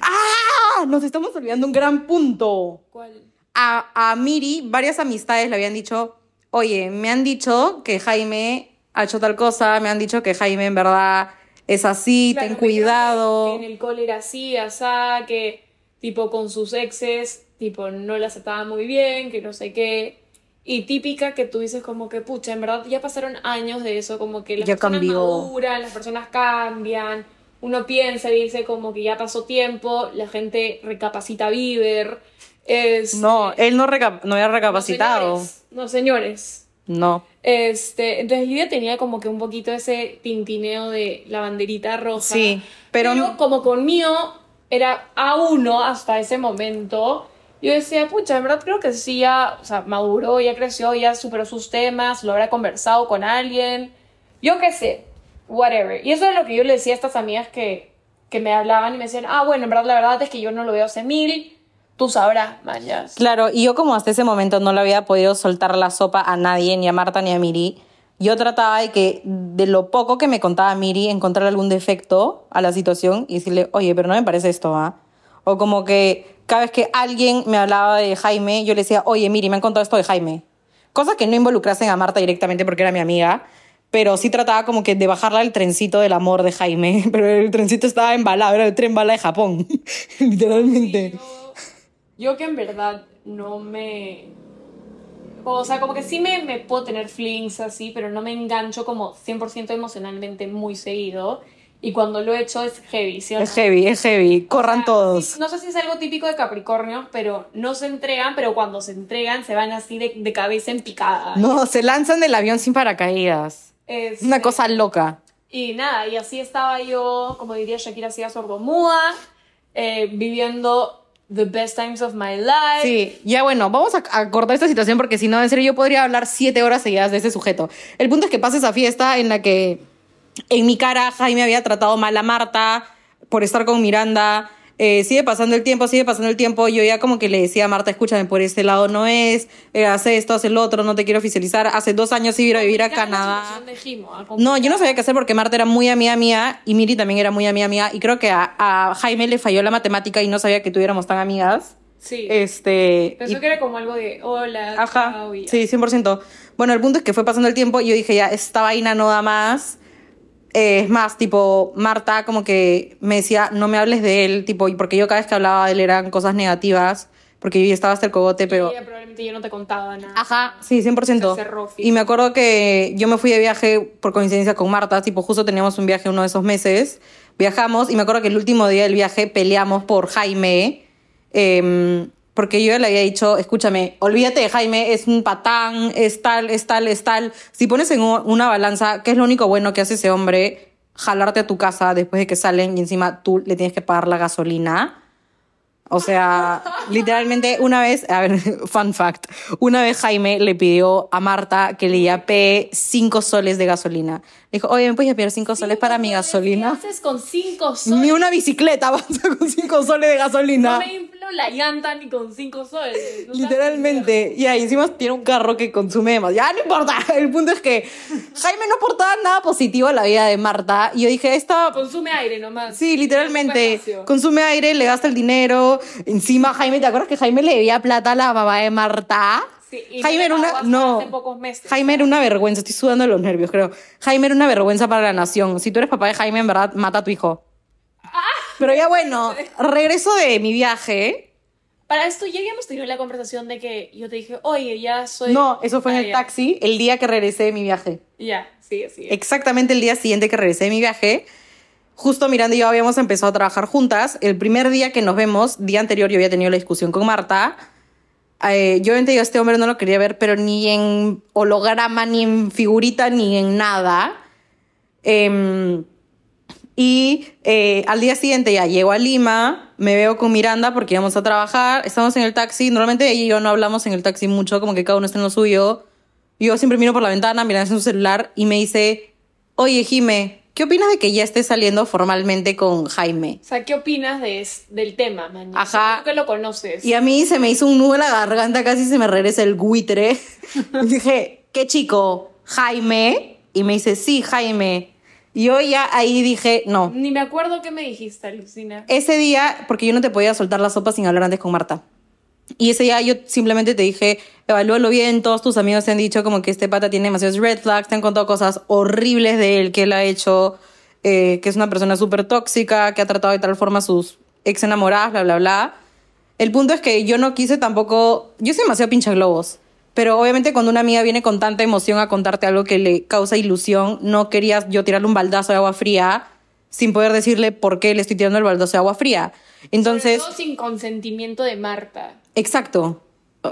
¡Ah! Nos estamos olvidando un gran punto. ¿Cuál? a, a Miri, varias amistades le habían dicho, oye, me han dicho que Jaime ha hecho tal cosa, me han dicho que Jaime en verdad es así, Claro, ten cuidado. Que, en el cole era así, asá, que tipo con sus exes, tipo no la aceptaba muy bien, que no sé qué. Y típica que tú dices como que, pucha, en verdad ya pasaron años de eso, como que las Ya personas cambió. maduran, las personas cambian, uno piensa y dice como que ya pasó tiempo, la gente recapacita vivir. Es, No, él no, reca- no había recapacitado. No, señores. No, señores. No. Este, entonces yo ya tenía como que un poquito ese tintineo de la banderita roja. Sí, pero- como conmigo era a uno hasta ese momento, yo decía, pucha, en verdad creo que sí ya, o sea, maduró, ya creció, ya superó sus temas, lo habrá conversado con alguien. Yo qué sé, whatever. Y eso es lo que yo le decía a estas amigas que, que me hablaban y me decían, ah, bueno, en verdad la verdad es que yo no lo veo hace mil, tú sabrás, mañas. Claro, y yo como hasta ese momento no le había podido soltar la sopa a nadie, ni a Marta ni a Miri, yo trataba de que de lo poco que me contaba Miri, encontrar algún defecto a la situación y decirle, oye, pero no me parece esto, ¿ah? O como que cada vez que alguien me hablaba de Jaime, yo le decía, oye, Miri, me han contado esto de Jaime. Cosas que no involucrasen a Marta directamente porque era mi amiga, pero sí trataba como que de bajarla el trencito del amor de Jaime, *laughs* pero el trencito estaba embalado, era el tren bala de Japón, *laughs* literalmente. Yo, yo que en verdad no me... O sea, como que sí me, me puedo tener flings así, pero no me engancho como 100% emocionalmente muy seguido. Y cuando lo he hecho es heavy, ¿sí o no? Es heavy, es heavy. Corran O sea, todos. No sé si es algo típico de Capricornio, pero no se entregan, pero cuando se entregan se van así de, de cabeza en picada. No, se lanzan del avión sin paracaídas. Es Es una cosa loca. Y nada, y así estaba yo, como diría Shakira, así sordomuda, eh, viviendo the best times of my life. Sí, ya bueno, vamos a, a cortar esta situación porque si no, en serio, yo podría hablar siete horas seguidas de ese sujeto. El punto es que pasa esa fiesta en la que en mi cara Jaime había tratado mal a Marta por estar con Miranda. Eh, sigue pasando el tiempo, sigue pasando el tiempo. Yo ya como que le decía a Marta, escúchame, por este lado no es, eh, hace esto, hace el otro, no te quiero oficializar. Hace dos años iba a vivir a Canadá. No, yo no sabía qué hacer porque Marta era muy amiga mía y Miri también era muy amiga mía y creo que a, a Jaime le falló la matemática y no sabía que tuviéramos tan amigas. Sí. Este... Pensó y- que era como algo de hola, Ajá, chao, sí, 100%. Bueno, el punto es que fue pasando el tiempo y yo dije, ya, esta vaina no da más. Eh, es más, tipo, Marta como que me decía, no me hables de él, tipo, y porque yo cada vez que hablaba de él eran cosas negativas, porque yo ya estaba hasta el cogote, pero... Probablemente yo no te contaba nada. Ajá, sí, 100%. Se cerró, y me acuerdo que yo me fui de viaje por coincidencia con Marta, tipo, justo teníamos un viaje uno de esos meses, viajamos y me acuerdo que el último día del viaje peleamos por Jaime, em, porque yo le había dicho, escúchame, olvídate de Jaime, es un patán, es tal, es tal, es tal. Si pones en una balanza, ¿qué es lo único bueno que hace ese hombre? Jalarte a tu casa después de que salen y encima tú le tienes que pagar la gasolina. O sea, *laughs* Literalmente, una vez, a ver, *laughs* fun fact, una vez Jaime le pidió a Marta que le yapee cinco soles de gasolina. Dijo, oye, ¿me puedes yapear cinco soles para mi ¿Qué gasolina? haces con cinco *laughs* soles? Ni una bicicleta *laughs* avanza con cinco soles de gasolina. No me inflo la llanta ni con cinco soles. No Literalmente. Y ahí encima tiene un carro que consume más. Ya no importa. *laughs* El punto es que Jaime no aportaba nada positivo a la vida de Marta. Y yo dije, esta. Consume aire nomás. Sí, literalmente. Consume aire, le gasta el dinero. Encima, Jaime, ¿te acuerdas que Jaime le debía plata a la mamá de Marta? Sí, Jaime era una. No. hace pocos meses. Jaime era una vergüenza. Estoy sudando de los nervios, creo. Jaime era una vergüenza para la nación. Si tú eres papá de Jaime, en verdad, mata a tu hijo. Ah. Pero ya *laughs* bueno, regreso de mi viaje. Para esto ya habíamos tenido la conversación de que yo te dije, oye, ya soy. No, eso fue en el ya. taxi el día que regresé de mi viaje. Ya, sigue, sigue. Exactamente el día siguiente que regresé de mi viaje, justo Miranda y yo habíamos empezado a trabajar juntas. El primer día que nos vemos, día anterior yo había tenido la discusión con Marta. Eh, yo obviamente yo a este hombre no lo quería ver, pero ni en holograma, ni en figurita, ni en nada. Em, y eh, al día siguiente ya llego a Lima, me veo con Miranda porque íbamos a trabajar, estamos en el taxi, normalmente ella y yo no hablamos en el taxi mucho, como que cada uno está en lo suyo. Yo siempre miro por la ventana, Miranda en su celular y me dice, oye Jime, ¿qué opinas de que ya estés saliendo formalmente con Jaime? O sea, ¿qué opinas de del tema, man? Ajá. Tú que lo conoces. Y a mí se me hizo un nudo en la garganta, casi se me regresa el buitre. *laughs* Dije, ¿qué chico? ¿Jaime? Y me dice, sí, Jaime. Y yo ya ahí dije, no, Ni me acuerdo qué me dijiste, Lucina. Ese día, porque yo no te podía soltar la sopa sin hablar antes con Marta. Y ese día yo simplemente te dije, evalúalo bien, todos tus amigos te han dicho como que este pata tiene demasiados red flags, te han contado cosas horribles de él, que él ha hecho, eh, que es una persona súper tóxica, que ha tratado de tal forma a sus ex enamoradas, bla, bla, bla. El punto es que yo no quise tampoco, yo soy demasiado pincha globos, pero obviamente cuando una amiga viene con tanta emoción a contarte algo que le causa ilusión, no quería yo tirarle un baldazo de agua fría sin poder decirle por qué le estoy tirando el baldazo de agua fría. Entonces, Sobre todo sin consentimiento de Marta. Exacto.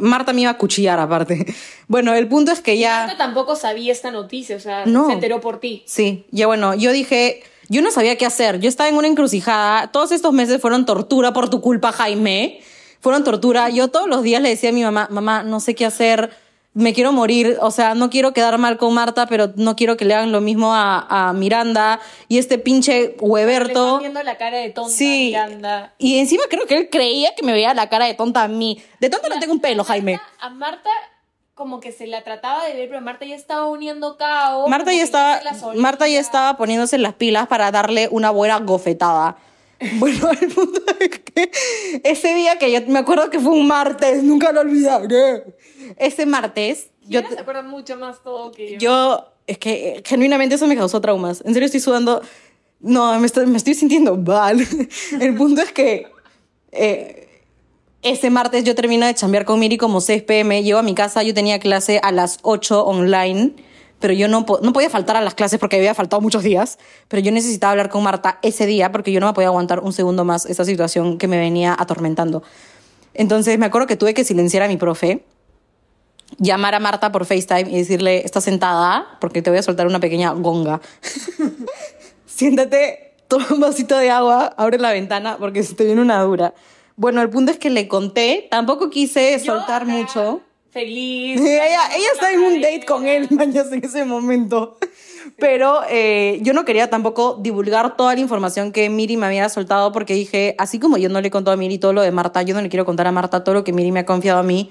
Marta me iba a cuchillar aparte. *laughs* Bueno, el punto es que ya... Marta tampoco sabía esta noticia, o sea, No. se enteró por ti. Sí, ya bueno, yo dije, yo no sabía qué hacer. Yo estaba en una encrucijada. Todos estos meses fueron tortura por tu culpa, Jaime. Fueron tortura. Yo todos los días le decía a mi mamá, mamá, no sé qué hacer. Me quiero morir. O sea, no quiero quedar mal con Marta, pero no quiero que le hagan lo mismo a, a Miranda. Y este pinche Le están Hueberto. viendo la cara de tonta Sí. Miranda. Y encima creo que él creía que me veía la cara de tonta a mí. De tonta no tengo un pelo, Jaime. A Marta como que se la trataba de ver, pero Marta ya estaba uniendo caos. Marta ya estaba. Marta ya estaba poniéndose las pilas para darle una buena gofetada. *laughs* Bueno, el punto es que ese día que yo me acuerdo que fue un martes, nunca lo olvidaré. Ese martes, yo, se acuerda mucho más todo que yo. yo, es que eh, genuinamente eso me causó traumas. En serio estoy sudando. No, me estoy, me estoy sintiendo mal. *laughs* El punto es que eh, ese martes yo termino de chambear con Miri como 6 pm. Llego a mi casa, yo tenía clase a las 8 online, pero yo no, po- no podía faltar a las clases porque había faltado muchos días. Pero yo necesitaba hablar con Marta ese día porque yo no me podía aguantar un segundo más esa situación que me venía atormentando. Entonces me acuerdo que tuve que silenciar a mi profe llamar a Marta por FaceTime y decirle, está sentada porque te voy a soltar una pequeña gonga. *laughs* Siéntate, toma un vasito de agua, abre la ventana porque se te viene una dura. Bueno, el punto es que le conté, tampoco quise Yo soltar acá, mucho. Feliz. *laughs* ella, ella está en un date con él, *laughs* mañas, en ese momento. Pero eh, yo no quería tampoco divulgar toda la información que Miri me había soltado porque dije, así como yo no le he contado a Miri todo lo de Marta, yo no le quiero contar a Marta todo lo que Miri me ha confiado a mí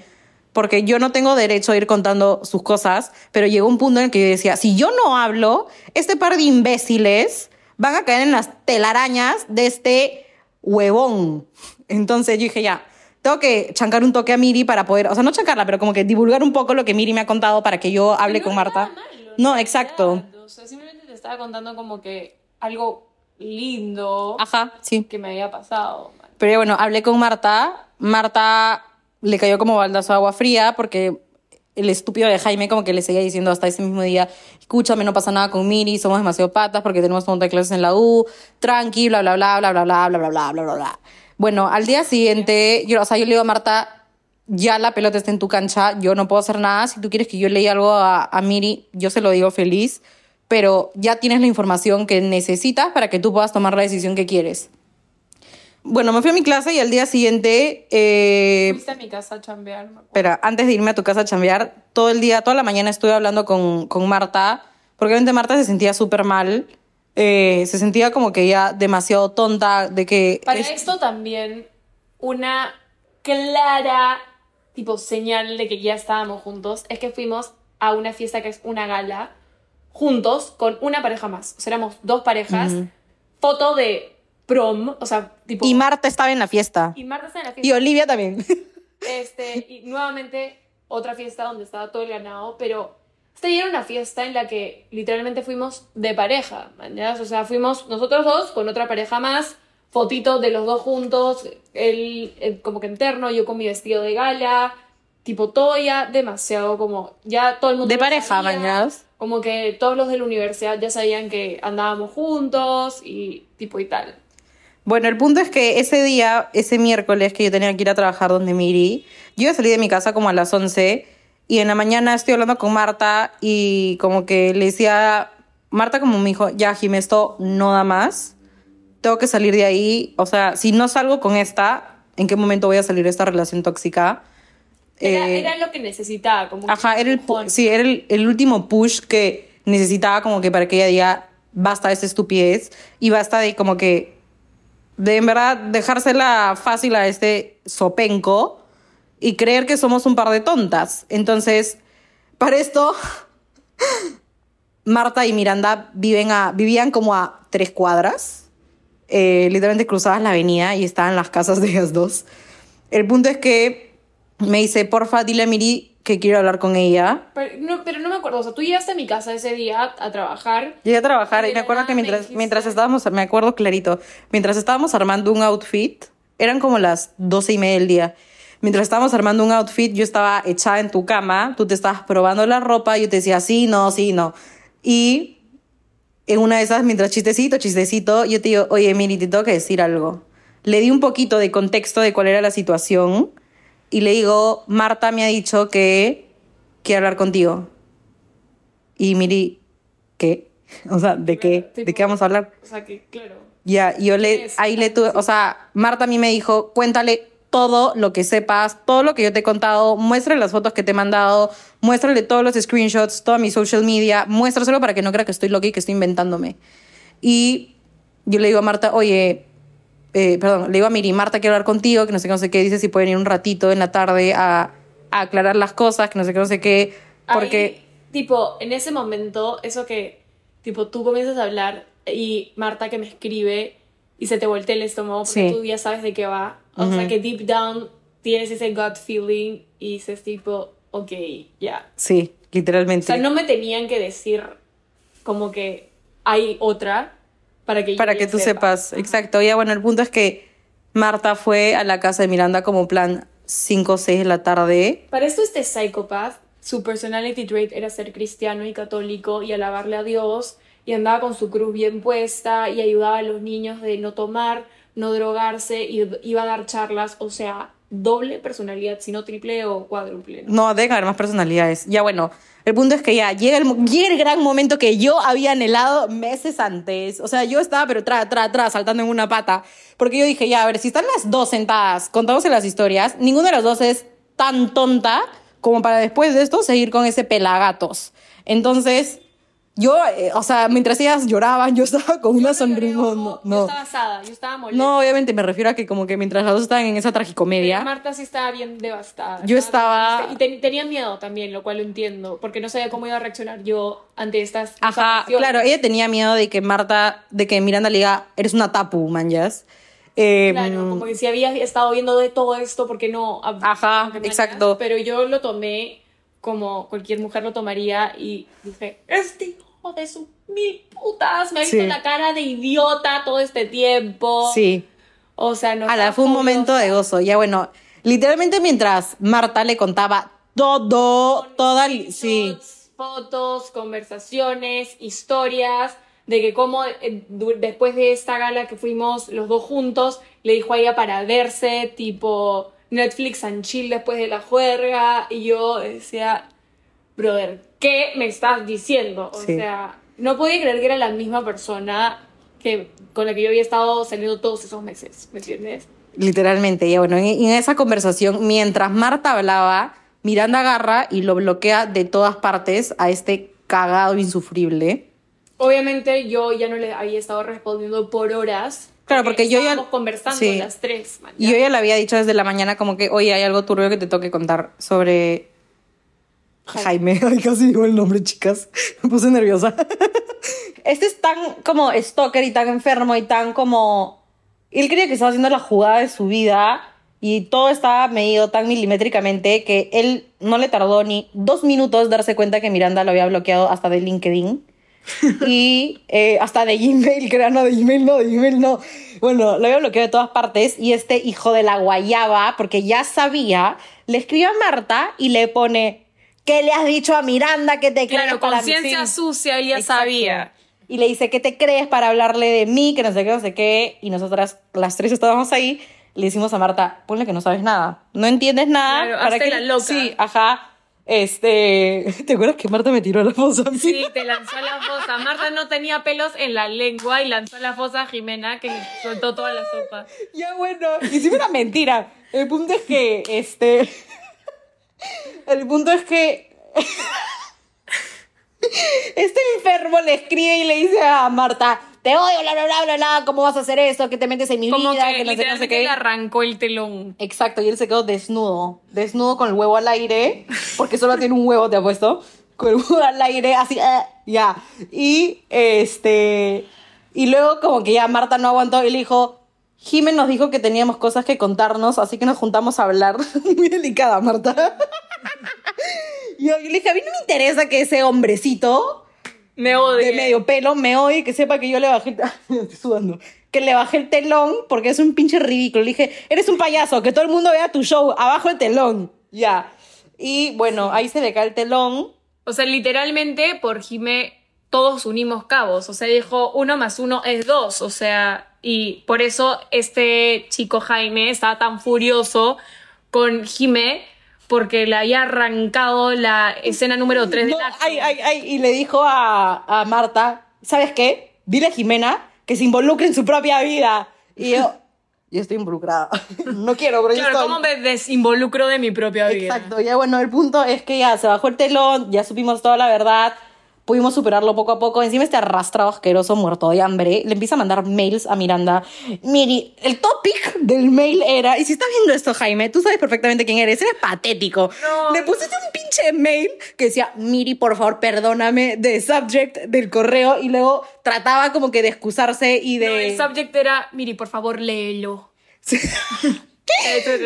porque yo no tengo derecho a ir contando sus cosas, pero llegó un punto en el que yo decía, si yo no hablo, este par de imbéciles van a caer en las telarañas de este huevón. Entonces yo dije, ya, tengo que chancar un toque a Miri para poder, o sea, no chancarla, pero como que divulgar un poco lo que Miri me ha contado para que yo hable No con Marta. malo, no, exacto. O sea, simplemente te estaba contando como que algo lindo Ajá, sí. que me había pasado. Pero bueno, hablé con Marta. Marta le cayó como baldazo de agua fría porque el estúpido de Jaime como que le seguía diciendo hasta ese mismo día, escúchame, no pasa nada con Miri, somos demasiado patas porque tenemos un montón de clases en la U, tranqui, bla, bla, bla, bla, bla, bla, bla, bla, bla, bla, bla, bla. Bueno, al día siguiente, yo, o sea, yo le digo a Marta, ya la pelota está en tu cancha, yo no puedo hacer nada, si tú quieres que yo le diga algo a, a Miri, yo se lo digo feliz, pero ya tienes la información que necesitas para que tú puedas tomar la decisión que quieres. Bueno, me fui a mi clase y al día siguiente, eh, Fuiste a mi casa a chambear. acuerdo. espera, antes de irme a tu casa a chambear, todo el día, toda la mañana estuve hablando con, con Marta, porque obviamente Marta se sentía súper mal, eh, se sentía como que ya demasiado tonta, de que... Para es- esto también una clara tipo señal de que ya estábamos juntos es que fuimos a una fiesta que es una gala juntos con una pareja más. O sea, éramos dos parejas. Foto de prom, o sea, tipo... y Marta estaba en la fiesta. y Marta está en la Y fiesta. Olivia también. *laughs* Este, y nuevamente otra fiesta donde estaba todo el ganado, pero esta era una fiesta en la que literalmente fuimos de pareja, ¿mañas? O sea, fuimos nosotros dos con otra pareja más, fotito de los dos juntos, él eh, como que interno, yo con mi vestido de gala, tipo todo ya demasiado como, ya todo el mundo De pareja, mañas. Como que todos los de la universidad ya sabían que andábamos juntos y tipo y tal. Bueno, el punto es que ese día, ese miércoles que yo tenía que ir a trabajar donde Miri, yo salí de mi casa como a las 11 y en la mañana estoy hablando con Marta y como que le decía, Marta como me dijo, ya Jim, esto no da más, tengo que salir de ahí, o sea, si no salgo con esta, ¿en qué momento voy a salir de esta relación tóxica? Era, Eh, era lo que necesitaba, como Ajá, era el, sí, era el, el último push que necesitaba como que para que ella diga, basta de esta estupidez y basta de como que, de en verdad, dejársela fácil a este sopenco y creer que somos un par de tontas. Entonces, para esto, *laughs* Marta y Miranda viven a, vivían como a tres cuadras. Eh, literalmente cruzabas la avenida y estaban las casas de ellas dos. El punto es que me dice, porfa, dile Miri que quiero hablar con ella. Pero no, pero no me acuerdo, o sea, tú llegaste a mi casa ese día a trabajar. Llegué a trabajar Y me acuerdo que mientras, mientras estábamos, me acuerdo clarito, mientras estábamos armando un outfit, eran como las doce y media del día. Mientras estábamos armando un outfit, yo estaba echada en tu cama, tú te estabas probando la ropa, yo te decía sí, no, sí, no. Y en una de esas, mientras chistecito, chistecito, yo te digo, oye, Miri, te tengo que decir algo. Le di un poquito de contexto de cuál era la situación y le digo, Marta me ha dicho que quiere hablar contigo. Y Miri, ¿qué? *laughs* O sea, ¿de qué? ¿De qué vamos a hablar? O sea, que claro. Ya, yo le, ahí le tuve, o sea, Marta a mí me dijo, cuéntale todo lo que sepas, todo lo que yo te he contado, muéstrale las fotos que te he mandado, muéstrale todos los screenshots, toda mi social media, muéstraselo para que no crea que estoy loca y que estoy inventándome. Y yo le digo a Marta, oye, eh, perdón, le digo a Miri, Marta, quiero hablar contigo, que no sé qué, no sé qué, dice si pueden ir un ratito en la tarde a, a aclarar las cosas, que no sé qué, no sé qué, porque... Ahí, tipo, en ese momento, eso que, tipo, tú comienzas a hablar y Marta que me escribe y se te voltea el estómago porque Sí. tú ya sabes de qué va. O sea, que deep down tienes ese gut feeling y dices, tipo, ok, ya. Sí, O literalmente. sea, no me tenían que decir como que hay otra para que para que tú sepa. sepas. Exacto. Ya bueno, el punto es que Marta fue a la casa de Miranda como plan 5 o 6 de la tarde. Para esto este psychopath, su personality trait era ser cristiano y católico y alabarle a Dios y andaba con su cruz bien puesta y ayudaba a los niños de no tomar, no drogarse y iba a dar charlas, o sea, doble personalidad, si no triple o cuádruple. ¿no? No, deben haber más personalidades. Ya bueno, el punto es que ya llega el, gran momento que yo había anhelado meses antes. O sea, yo estaba pero tra, tra, tra, saltando en una pata. Porque yo dije, ya, a ver, si están las dos sentadas contándose las historias, ninguna de las dos es tan tonta como para después de esto seguir con ese pelagatos. Entonces, yo, eh, o sea, mientras ellas lloraban, yo estaba con una sonrisa. No, no, Yo estaba asada, yo estaba molesta. No, obviamente me refiero a que como que mientras las dos estaban en esa tragicomedia. Pero Marta sí estaba bien devastada. Yo estaba-. Y ten- tenía miedo también, lo cual lo entiendo, porque no sabía cómo iba a reaccionar yo ante estas Ajá, claro, ella tenía miedo de que Marta, de que Miranda le diga, eres una tapu, manjas. Eh, Claro, como que si había estado viendo de todo esto, porque no? Ajá, exacto. Pero yo lo tomé como cualquier mujer lo tomaría y dije, este hijo de su mil putas me ha visto Sí. la cara de idiota todo este tiempo. Sí. O sea, no. Ala, fue un momento de gozo. Ya bueno, literalmente mientras Marta le contaba todo, toda, sí, Fotos, conversaciones, historias de que como eh, después de esta gala que fuimos los dos juntos, le dijo a ella para verse, tipo Netflix and chill después de la juerga, y yo decía, brother, ¿qué me estás diciendo? O Sí. sea, no podía creer que era la misma persona que, con la que yo había estado saliendo todos esos meses, ¿me entiendes? Literalmente, y bueno, en, en esa conversación, mientras Marta hablaba, Miranda agarra y lo bloquea de todas partes a este cagado insufrible. Obviamente yo ya no le había estado respondiendo por horas. Claro, porque yo ya- conversando sí. las tres, man, Y yo ya le había dicho desde la mañana como que, oye, hay algo turbio que te toque contar sobre Jaime. *laughs* Ay, casi digo el nombre, chicas. *laughs* Me puse nerviosa. *laughs* Este es tan como stalker y tan enfermo y tan como... Él creía que estaba haciendo la jugada de su vida y todo estaba medido tan milimétricamente que él no le tardó ni dos minutos darse cuenta que Miranda lo había bloqueado hasta de LinkedIn. y eh, hasta de Gmail, que era no, de Gmail no, de Gmail no. Bueno, lo había bloqueado de todas partes y este hijo de la guayaba, porque ya sabía, le escribe a Marta y le pone, ¿qué le has dicho a Miranda que te crees Claro, conciencia sucia, ella Exacto. sabía. Y le dice, ¿qué te crees para hablarle de mí? Que no sé qué, no sé qué. Y nosotras, las tres estábamos ahí, le decimos a Marta, ponle que no sabes nada. No entiendes nada. Claro, ¿para qué? la loca. Sí, ajá. Este, *laughs* ¿te acuerdas que Marta me tiró a la fosa? Sí, te lanzó a la fosa. Marta no tenía pelos en la lengua y lanzó a la fosa a Jimena, que soltó toda la sopa. Ya bueno, y si una mentira. El punto es que, este, el punto es que este enfermo le escribe y le dice a Marta, te odio, bla, bla, bla, bla, bla, ¿cómo vas a hacer eso? ¿Qué te metes en mi Como vida? que Que no sé qué, no sé literalmente qué. le arrancó el telón. Exacto, y él se quedó desnudo, desnudo con el huevo al aire, porque solo tiene un huevo, te apuesto, con el huevo al aire, así, ah, ya. Y este, y luego como que ya Marta no aguantó y le dijo, Jimen nos dijo que teníamos cosas que contarnos, así que nos juntamos a hablar. *laughs* Muy delicada, Marta. Y *laughs* yo le dije, a mí no me interesa que ese hombrecito Me odia. de medio pelo me odie, que sepa que yo le bajé, *laughs* estoy sudando, que le bajé el telón porque es un pinche ridículo. Le dije, eres un payaso, que todo el mundo vea tu show, abajo el telón, ya. Y bueno, ahí se le cae el telón. O sea, literalmente por Jime todos unimos cabos. O sea, dijo uno más uno es dos. O sea, y por eso este chico Jaime estaba tan furioso con Jime porque le había arrancado la escena número 3 No, del acto. ay, ay, ay, y le dijo a, a Marta, ¿sabes qué? Dile a Jimena que se involucre en su propia vida. Y yo, yo estoy involucrada. No quiero, pero yo Claro, estoy. ¿cómo me desinvolucro de mi propia vida? Exacto, ya bueno, el punto es que ya se bajó el telón, ya supimos toda la verdad, pudimos superarlo poco a poco. Encima este arrastrado asqueroso, muerto de hambre, le empieza a mandar mails a Miranda. Miri, el topic del mail era, y si estás viendo esto, Jaime, tú sabes perfectamente quién eres, eres patético. No, le pusiste un pinche mail que decía, Miri, por favor, perdóname, de subject del correo, y luego trataba como que de excusarse y de... No, el subject era, Miri, por favor, léelo. Eso *laughs*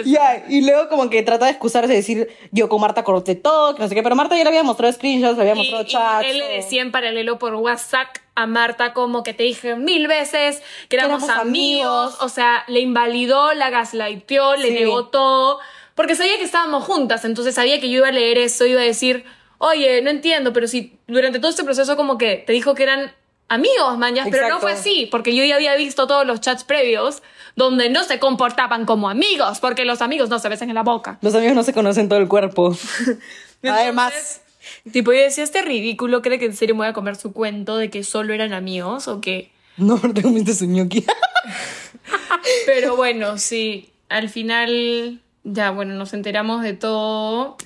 Ya, y luego como que trata de excusarse y decir, yo con Marta corté todo, que no sé qué, pero Marta ya le había mostrado screenshots, le había mostrado chats. él le decía en paralelo por WhatsApp a Marta como que te dije mil veces que éramos, éramos amigos. amigos. O sea, le invalidó, la gaslighteó, le Sí. negó todo. Porque sabía que estábamos juntas, entonces sabía que yo iba a leer eso, iba a decir, oye, no entiendo, pero si durante todo este proceso como que te dijo que eran amigos, mañas, pero no fue así, porque yo ya había visto todos los chats previos donde no se comportaban como amigos, porque los amigos no se besan en la boca. Los amigos no se conocen todo el cuerpo. *laughs* Además, Tipo, yo decía, este ridículo cree que en serio me voy a comer su cuento de que solo eran amigos o que... no te comiste su ñoqui. *laughs* Pero bueno, sí, al final, ya, bueno, nos enteramos de todo.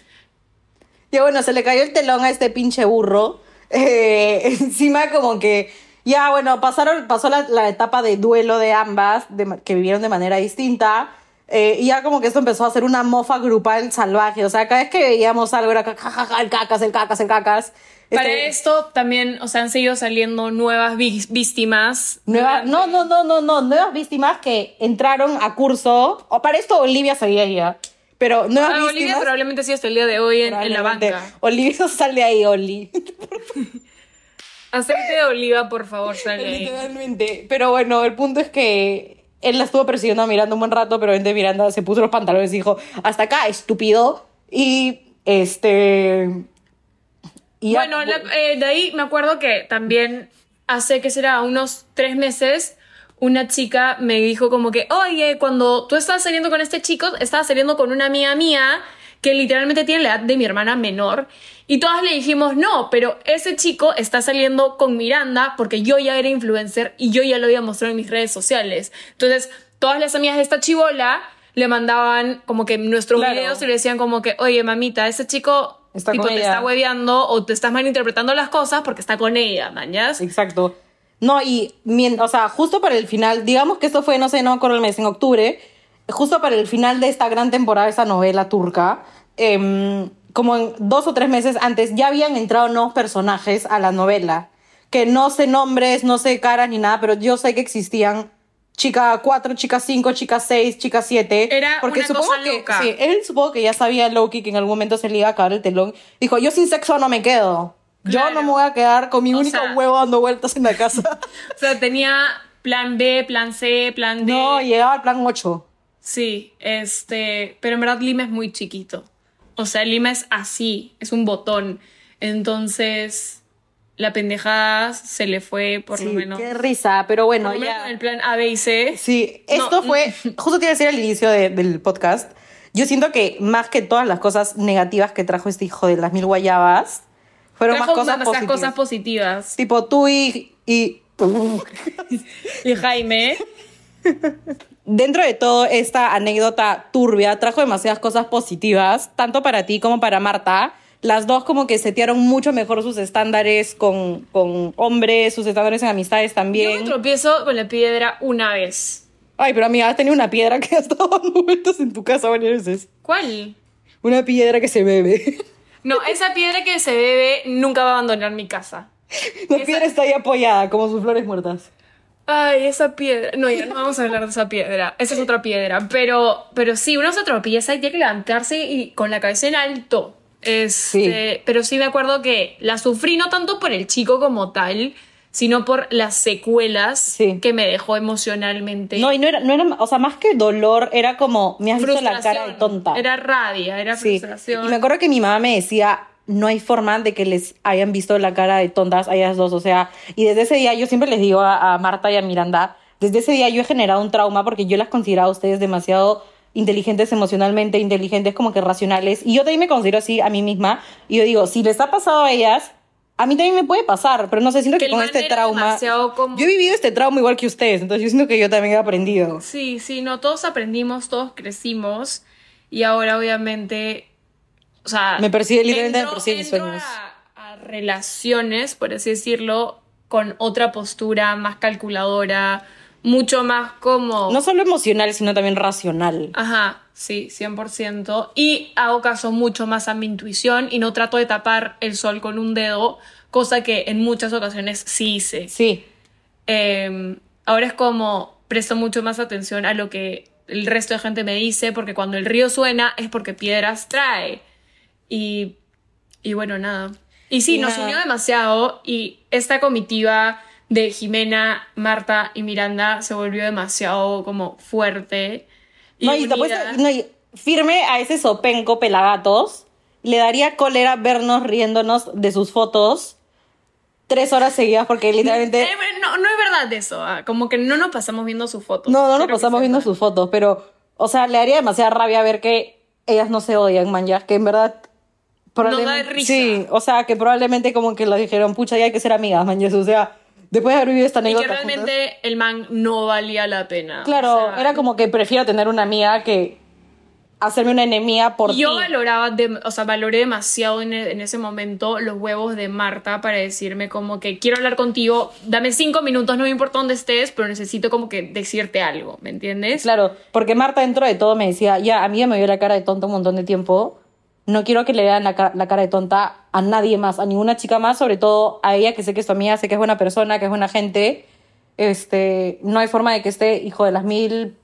Ya bueno, se le cayó el telón a este pinche burro. Eh, *laughs* encima como que ya bueno, pasaron, pasó la, la etapa de duelo de ambas, de que vivieron de manera distinta. eh, y ya como que esto empezó a ser una mofa grupal salvaje. O sea, cada vez que veíamos algo era ca- ja, ja, ja, el cacas, el cacas, el cacas. Para Este, esto también, o sea, han seguido saliendo nuevas ví- víctimas. Nueva- no, no, no, no, no, nuevas víctimas que entraron a curso. O para esto Olivia sabía ya. Pero nuevas Ah. Olivia probablemente sí hasta el día de hoy en, en la banca. Olivia sal de ahí, Oli. *laughs* *laughs* Aceite de oliva, por favor, sale ahí. Literalmente. Pero bueno, el punto es que él la estuvo persiguiendo a Miranda un buen rato, pero de Miranda se puso los pantalones y dijo, hasta acá, estúpido. Y este... y ya- Bueno, la- eh, de ahí me acuerdo que también hace que será unos tres meses una chica me dijo como que, oye, cuando tú estabas saliendo con este chico, estabas saliendo con una amiga mía que literalmente tiene la edad de mi hermana menor. Y todas le dijimos, no, pero ese chico está saliendo con Miranda porque yo ya era influencer y yo ya lo había mostrado en mis redes sociales. Entonces, todas las amigas de esta chivola le mandaban como que nuestros Claro. videos y le decían como que, oye, mamita, ese chico Está tipo, te ella". está hueveando o te estás malinterpretando las cosas porque está con ella, mañas. Exacto. No, y, o sea, justo para el final, digamos que esto fue, no sé, no me acuerdo el mes, en octubre, justo para el final de esta gran temporada, esta novela turca, em, como en dos o tres meses antes, ya habían entrado nuevos personajes a la novela, que no sé nombres, no sé caras ni nada, pero yo sé que existían chica 4, chica 5, chica 6, chica 7. Era porque una supongo cosa que, loca. Sí, él supongo que ya sabía Loki que en algún momento se le iba a acabar el telón. Dijo, yo sin sexo no me quedo. Yo no me voy a quedar con mi O único sea- huevo dando vueltas en la casa. *laughs* O sea, tenía plan B, plan C, plan D. no, llegaba al plan 8. Sí, este, pero en verdad Lima es muy chiquito. O sea, Lima es así, es un botón. Entonces, la pendejada se le fue por Sí, lo menos. qué risa, pero bueno, por lo menos ya. el plan A, B y C. Sí, No, esto fue, justo te iba a decir al inicio de- del podcast, yo siento que más que todas las cosas negativas que trajo este hijo de las mil guayabas, fueron Trajo más cosas positivas. cosas positivas. Tipo tú y... y *laughs* Y Jaime, Dentro de todo esta anécdota turbia, trajo demasiadas cosas positivas, tanto para ti como para Marta. Las dos como que setearon mucho mejor sus estándares con, con hombres, sus estándares en amistades yo también. me tropiezo con la piedra una vez. Ay, pero amiga, has tenido una piedra que ha estado *laughs* dando vueltas en tu casa varias veces. ¿Cuál? Una piedra que se bebe. No, *laughs* esa piedra que se bebe nunca va a abandonar mi casa. La Esa- piedra está ahí apoyada, como sus flores muertas. Ay, esa piedra. No, ya no vamos a hablar de esa piedra. Esa es otra piedra. Pero, pero sí, uno se tropieza y tiene que levantarse y con la cabeza en alto. Este, Pero sí me acuerdo que la sufrí no tanto por el chico como tal, sino por las secuelas Sí. que me dejó emocionalmente. No, y no era, no era, o sea, más que dolor, era como, me has visto la cara de tonta. Era rabia, era Sí. frustración. Y me acuerdo que mi mamá me decía, no hay forma de que les hayan visto la cara de tontas a ellas dos. O sea, y desde ese día yo siempre les digo a, a Marta y a Miranda, desde ese día yo he generado un trauma porque yo las consideraba a ustedes demasiado inteligentes emocionalmente, inteligentes como que racionales. Y yo también me considero así a mí misma. Y yo digo, si les ha pasado a ellas, a mí también me puede pasar. Pero no sé, siento Que con este trauma... como- Yo he vivido este trauma igual que ustedes. Entonces yo siento que yo también he aprendido. Sí, sí, no, todos aprendimos, todos crecimos y ahora obviamente, o sea... Me persigue, literalmente me entro- persigue mis sueños. A, a relaciones, por así decirlo, con otra postura más calculadora, mucho más como... No solo emocional, sino también racional. Ajá, sí, 100%. Y hago caso mucho más a mi intuición y no trato de tapar el sol con un dedo, cosa que en muchas ocasiones sí hice. Sí. Eh, ahora es como presto mucho más atención a lo que el resto de gente me dice, porque cuando el río suena es porque piedras trae. Y, y bueno, nada. Y sí, nos unió demasiado y esta comitiva de Jimena, Marta y Miranda se volvió demasiado como fuerte. Y No, y apuesto- no, y firme a ese sopenco pelagatos, le daría cólera vernos riéndonos de sus fotos tres horas seguidas porque literalmente... Eh, no, no es verdad eso, ah, como que no nos pasamos viendo sus fotos. No, no nos pasamos viendo sus fotos, pero, o sea, le daría demasiada rabia ver que ellas no se odian, man, ya, que en verdad... probablemente- risa. Sí, o sea, que probablemente como que lo dijeron, pucha, ya hay que ser amigas, man, ya, o sea, después de haber vivido esta Y que anécdota juntas- realmente el man no valía la pena. Claro, O sea, era como que prefiero tener una amiga que hacerme una enemiga por yo valoraba, de- o sea, valoré demasiado en, en ese momento los huevos de Marta para decirme como que quiero hablar contigo, dame cinco minutos, no me importa dónde estés, pero necesito como que decirte algo, ¿me entiendes? Claro, porque Marta dentro de todo me decía, ya, a mí ya me vio la cara de tonta un montón de tiempo, no quiero que le vean la, ca- la cara de tonta a nadie más, a ninguna chica más, sobre todo a ella, que sé que es tu amiga, sé que es buena persona, que es buena gente, este, no hay forma de que este hijo de las mil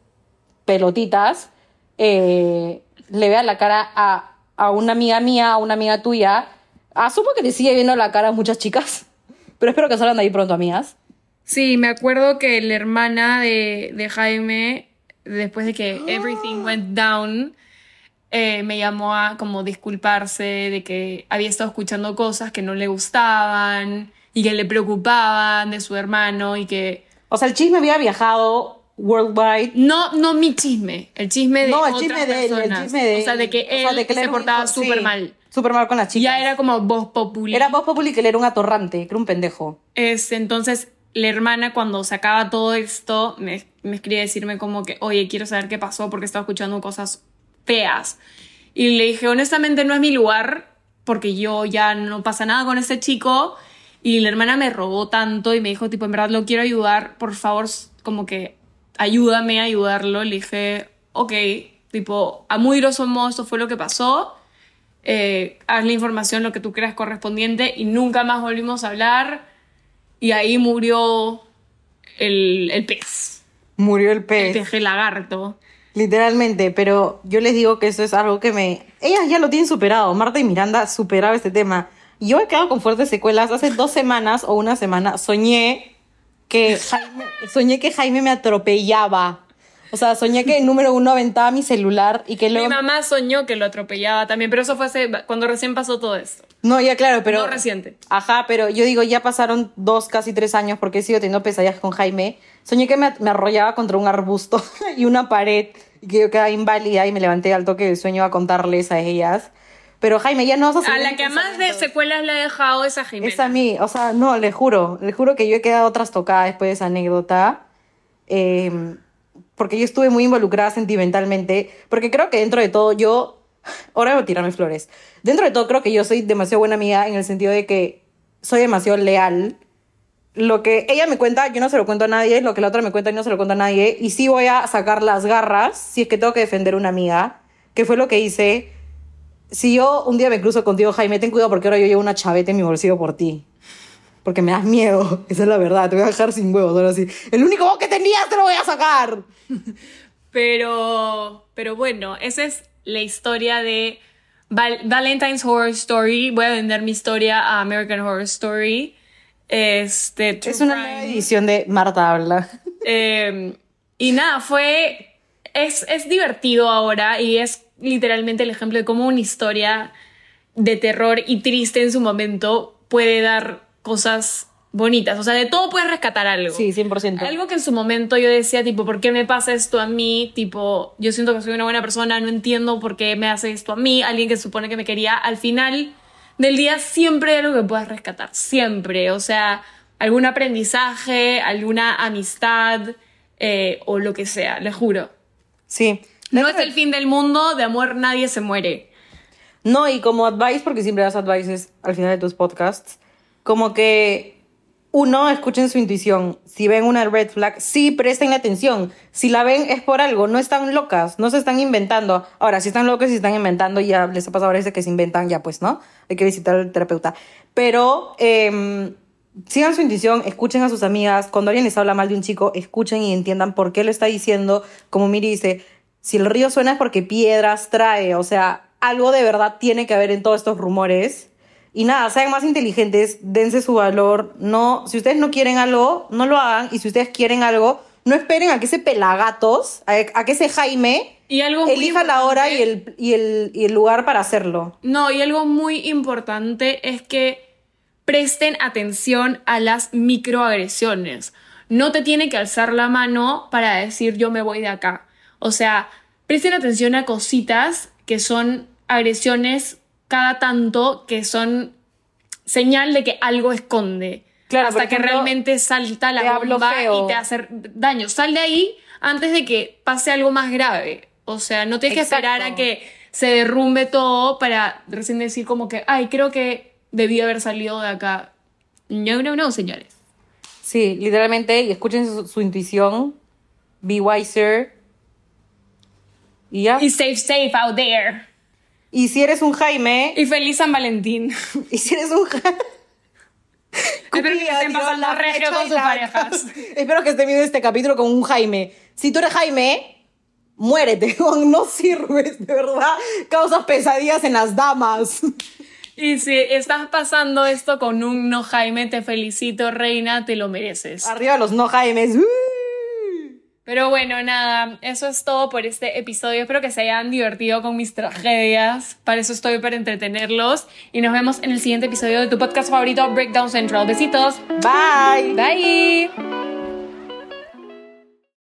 pelotitas eh, le vea la cara a, a una amiga mía, a una amiga tuya. Asumo que te sigue viendo la cara a muchas chicas, *laughs* pero espero que salgan de ahí pronto, amigas. Sí, me acuerdo que la hermana de, de Jaime, después de que *gasps* everything went down, eh, me llamó a como disculparse de que había estado escuchando cosas que no le gustaban y que le preocupaban de su hermano y que O sea, el chisme había viajado worldwide. No, no mi chisme, el chisme de No, el otras chisme de él, el chisme de O sea, de que o él sea, de que él se portaba súper sí, mal. Súper mal con las chicas. Ya era como voz popular. Era voz populi que él era un atorrante, que era un pendejo. Este, entonces, la hermana cuando sacaba todo esto, me, me escribe a decirme como que, oye, quiero saber qué pasó porque estaba escuchando cosas feas. Y le dije, honestamente no es mi lugar porque yo ya no pasa nada con este chico. Y la hermana me rogó tanto y me dijo, tipo, en verdad lo quiero ayudar, por favor, como que ayúdame a ayudarlo. Le dije, ok, tipo, a muy grosso modo esto fue lo que pasó. Eh, haz la información lo que tú creas correspondiente y nunca más volvimos a hablar. Y ahí murió el, el pez, Murió el el pez. peje lagarto. Literalmente, pero yo les digo que eso es algo que me... Ellas ya lo tienen superado, Marta y Miranda superado este tema. Yo he quedado con fuertes secuelas. Hace dos semanas o una semana soñé que Jaime, soñé que Jaime me atropellaba. O sea, soñé que número uno aventaba mi celular y que luego... Mi mamá soñó que lo atropellaba también, pero eso fue hace, cuando recién pasó todo esto. No, ya claro, pero... No reciente. Ajá, pero yo digo, ya pasaron dos, casi tres años porque he sido teniendo pesadillas con Jaime. Soñé que me, me arrollaba contra un arbusto *laughs* y una pared que yo quedaba inválida y me levanté al toque del sueño a contarles a ellas. Pero Jaime, ya no vas a A la que más de secuelas le ha dejado es a Jimena. Es a mí, o sea, no, le juro, le juro que yo he quedado trastocada después de esa anécdota. eh, porque yo estuve muy involucrada sentimentalmente. Porque creo que dentro de todo yo. Ahora voy a tirarme flores. Dentro de todo creo que yo soy demasiado buena amiga en el sentido de que soy demasiado leal. Lo que ella me cuenta, yo no se lo cuento a nadie. Lo que la otra me cuenta, yo no se lo cuento a nadie. Y sí voy a sacar las garras si es que tengo que defender a una amiga. Que fue lo que hice. Si yo un día me cruzo contigo, Jaime, ten cuidado porque ahora yo llevo una chaveta en mi bolsillo por ti. Porque me das miedo. *laughs* Esa es la verdad. Te voy a dejar sin huevos ahora sí. El único huevo que tenías te lo voy a sacar. *laughs* Pero, pero bueno, esa es la historia de Val- Valentine's Horror Story. Voy a vender mi historia a American Horror Story. Este, True Es una Crime. nueva edición de Marta Habla. *laughs* Eh, y nada, fue. Es, es divertido ahora y es literalmente el ejemplo de cómo una historia de terror y triste en su momento puede dar cosas bonitas. O sea, de todo puedes rescatar algo. Sí, 100%. Algo que en su momento yo decía, tipo, ¿por qué me pasa esto a mí? Tipo, yo siento que soy una buena persona, no entiendo por qué me hace esto a mí. Alguien que supone que me quería. Al final del día siempre hay algo que puedas rescatar. Siempre. O sea, algún aprendizaje, alguna amistad eh, o lo que sea, le juro. Sí. No es el fin del mundo, de amor nadie se muere. No, y como advice, porque siempre das advices al final de tus podcasts, como que uno, escuchen su intuición. Si ven una red flag, sí presten atención. Si la ven es por algo, no están locas, no se están inventando. Ahora, si están locas y están inventando, ya les ha pasado a veces que se inventan, ya pues, ¿no? Hay que visitar al terapeuta. Pero em, sigan su intuición, escuchen a sus amigas. Cuando alguien les habla mal de un chico, escuchen y entiendan por qué lo está diciendo. Como Miri dice, si el río suena es porque piedras trae. O sea, algo de verdad tiene que haber en todos estos rumores. Y nada, sean más inteligentes, dense su valor. No, si ustedes no quieren algo, no lo hagan. Y si ustedes quieren algo, no esperen a que ese pelagatos, a, a que ese Jaime Y algo elija la hora y el, y, el, y el lugar para hacerlo. No, y algo muy importante es que presten atención a las microagresiones. No te tiene que alzar la mano para decir yo me voy de acá. O sea, presten atención a cositas que son agresiones cada tanto que son señal de que algo esconde. Claro, hasta que realmente salta la bomba y te hace daño. Sal de ahí antes de que pase algo más grave. O sea, no tienes que esperar a que se derrumbe todo para recién decir como que, ay, creo que debí haber salido de acá. No, no, no, señores. Sí, literalmente, y escuchen su, su intuición. Be wiser. Y ya. Y, safe, safe out there. Si eres un Jaime, Y feliz San Valentín. *laughs* y si eres un Jaime. *laughs* Espero que estén pasando regio con sus parejas. Espero que estén viendo este capítulo con un Jaime. Si tú eres Jaime, muérete, *laughs* no sirves, de verdad. Causas pesadillas en las damas. Y si estás pasando esto con un no Jaime, te felicito, reina, te lo mereces. Arriba los no Jaimes. ¡Uh! Pero bueno, nada, eso es todo por este episodio. Espero que se hayan divertido con mis tragedias. Para eso estoy para entretenerlos. Y nos vemos en el siguiente episodio de tu podcast favorito, Breakdown Central. Besitos. Bye. Bye.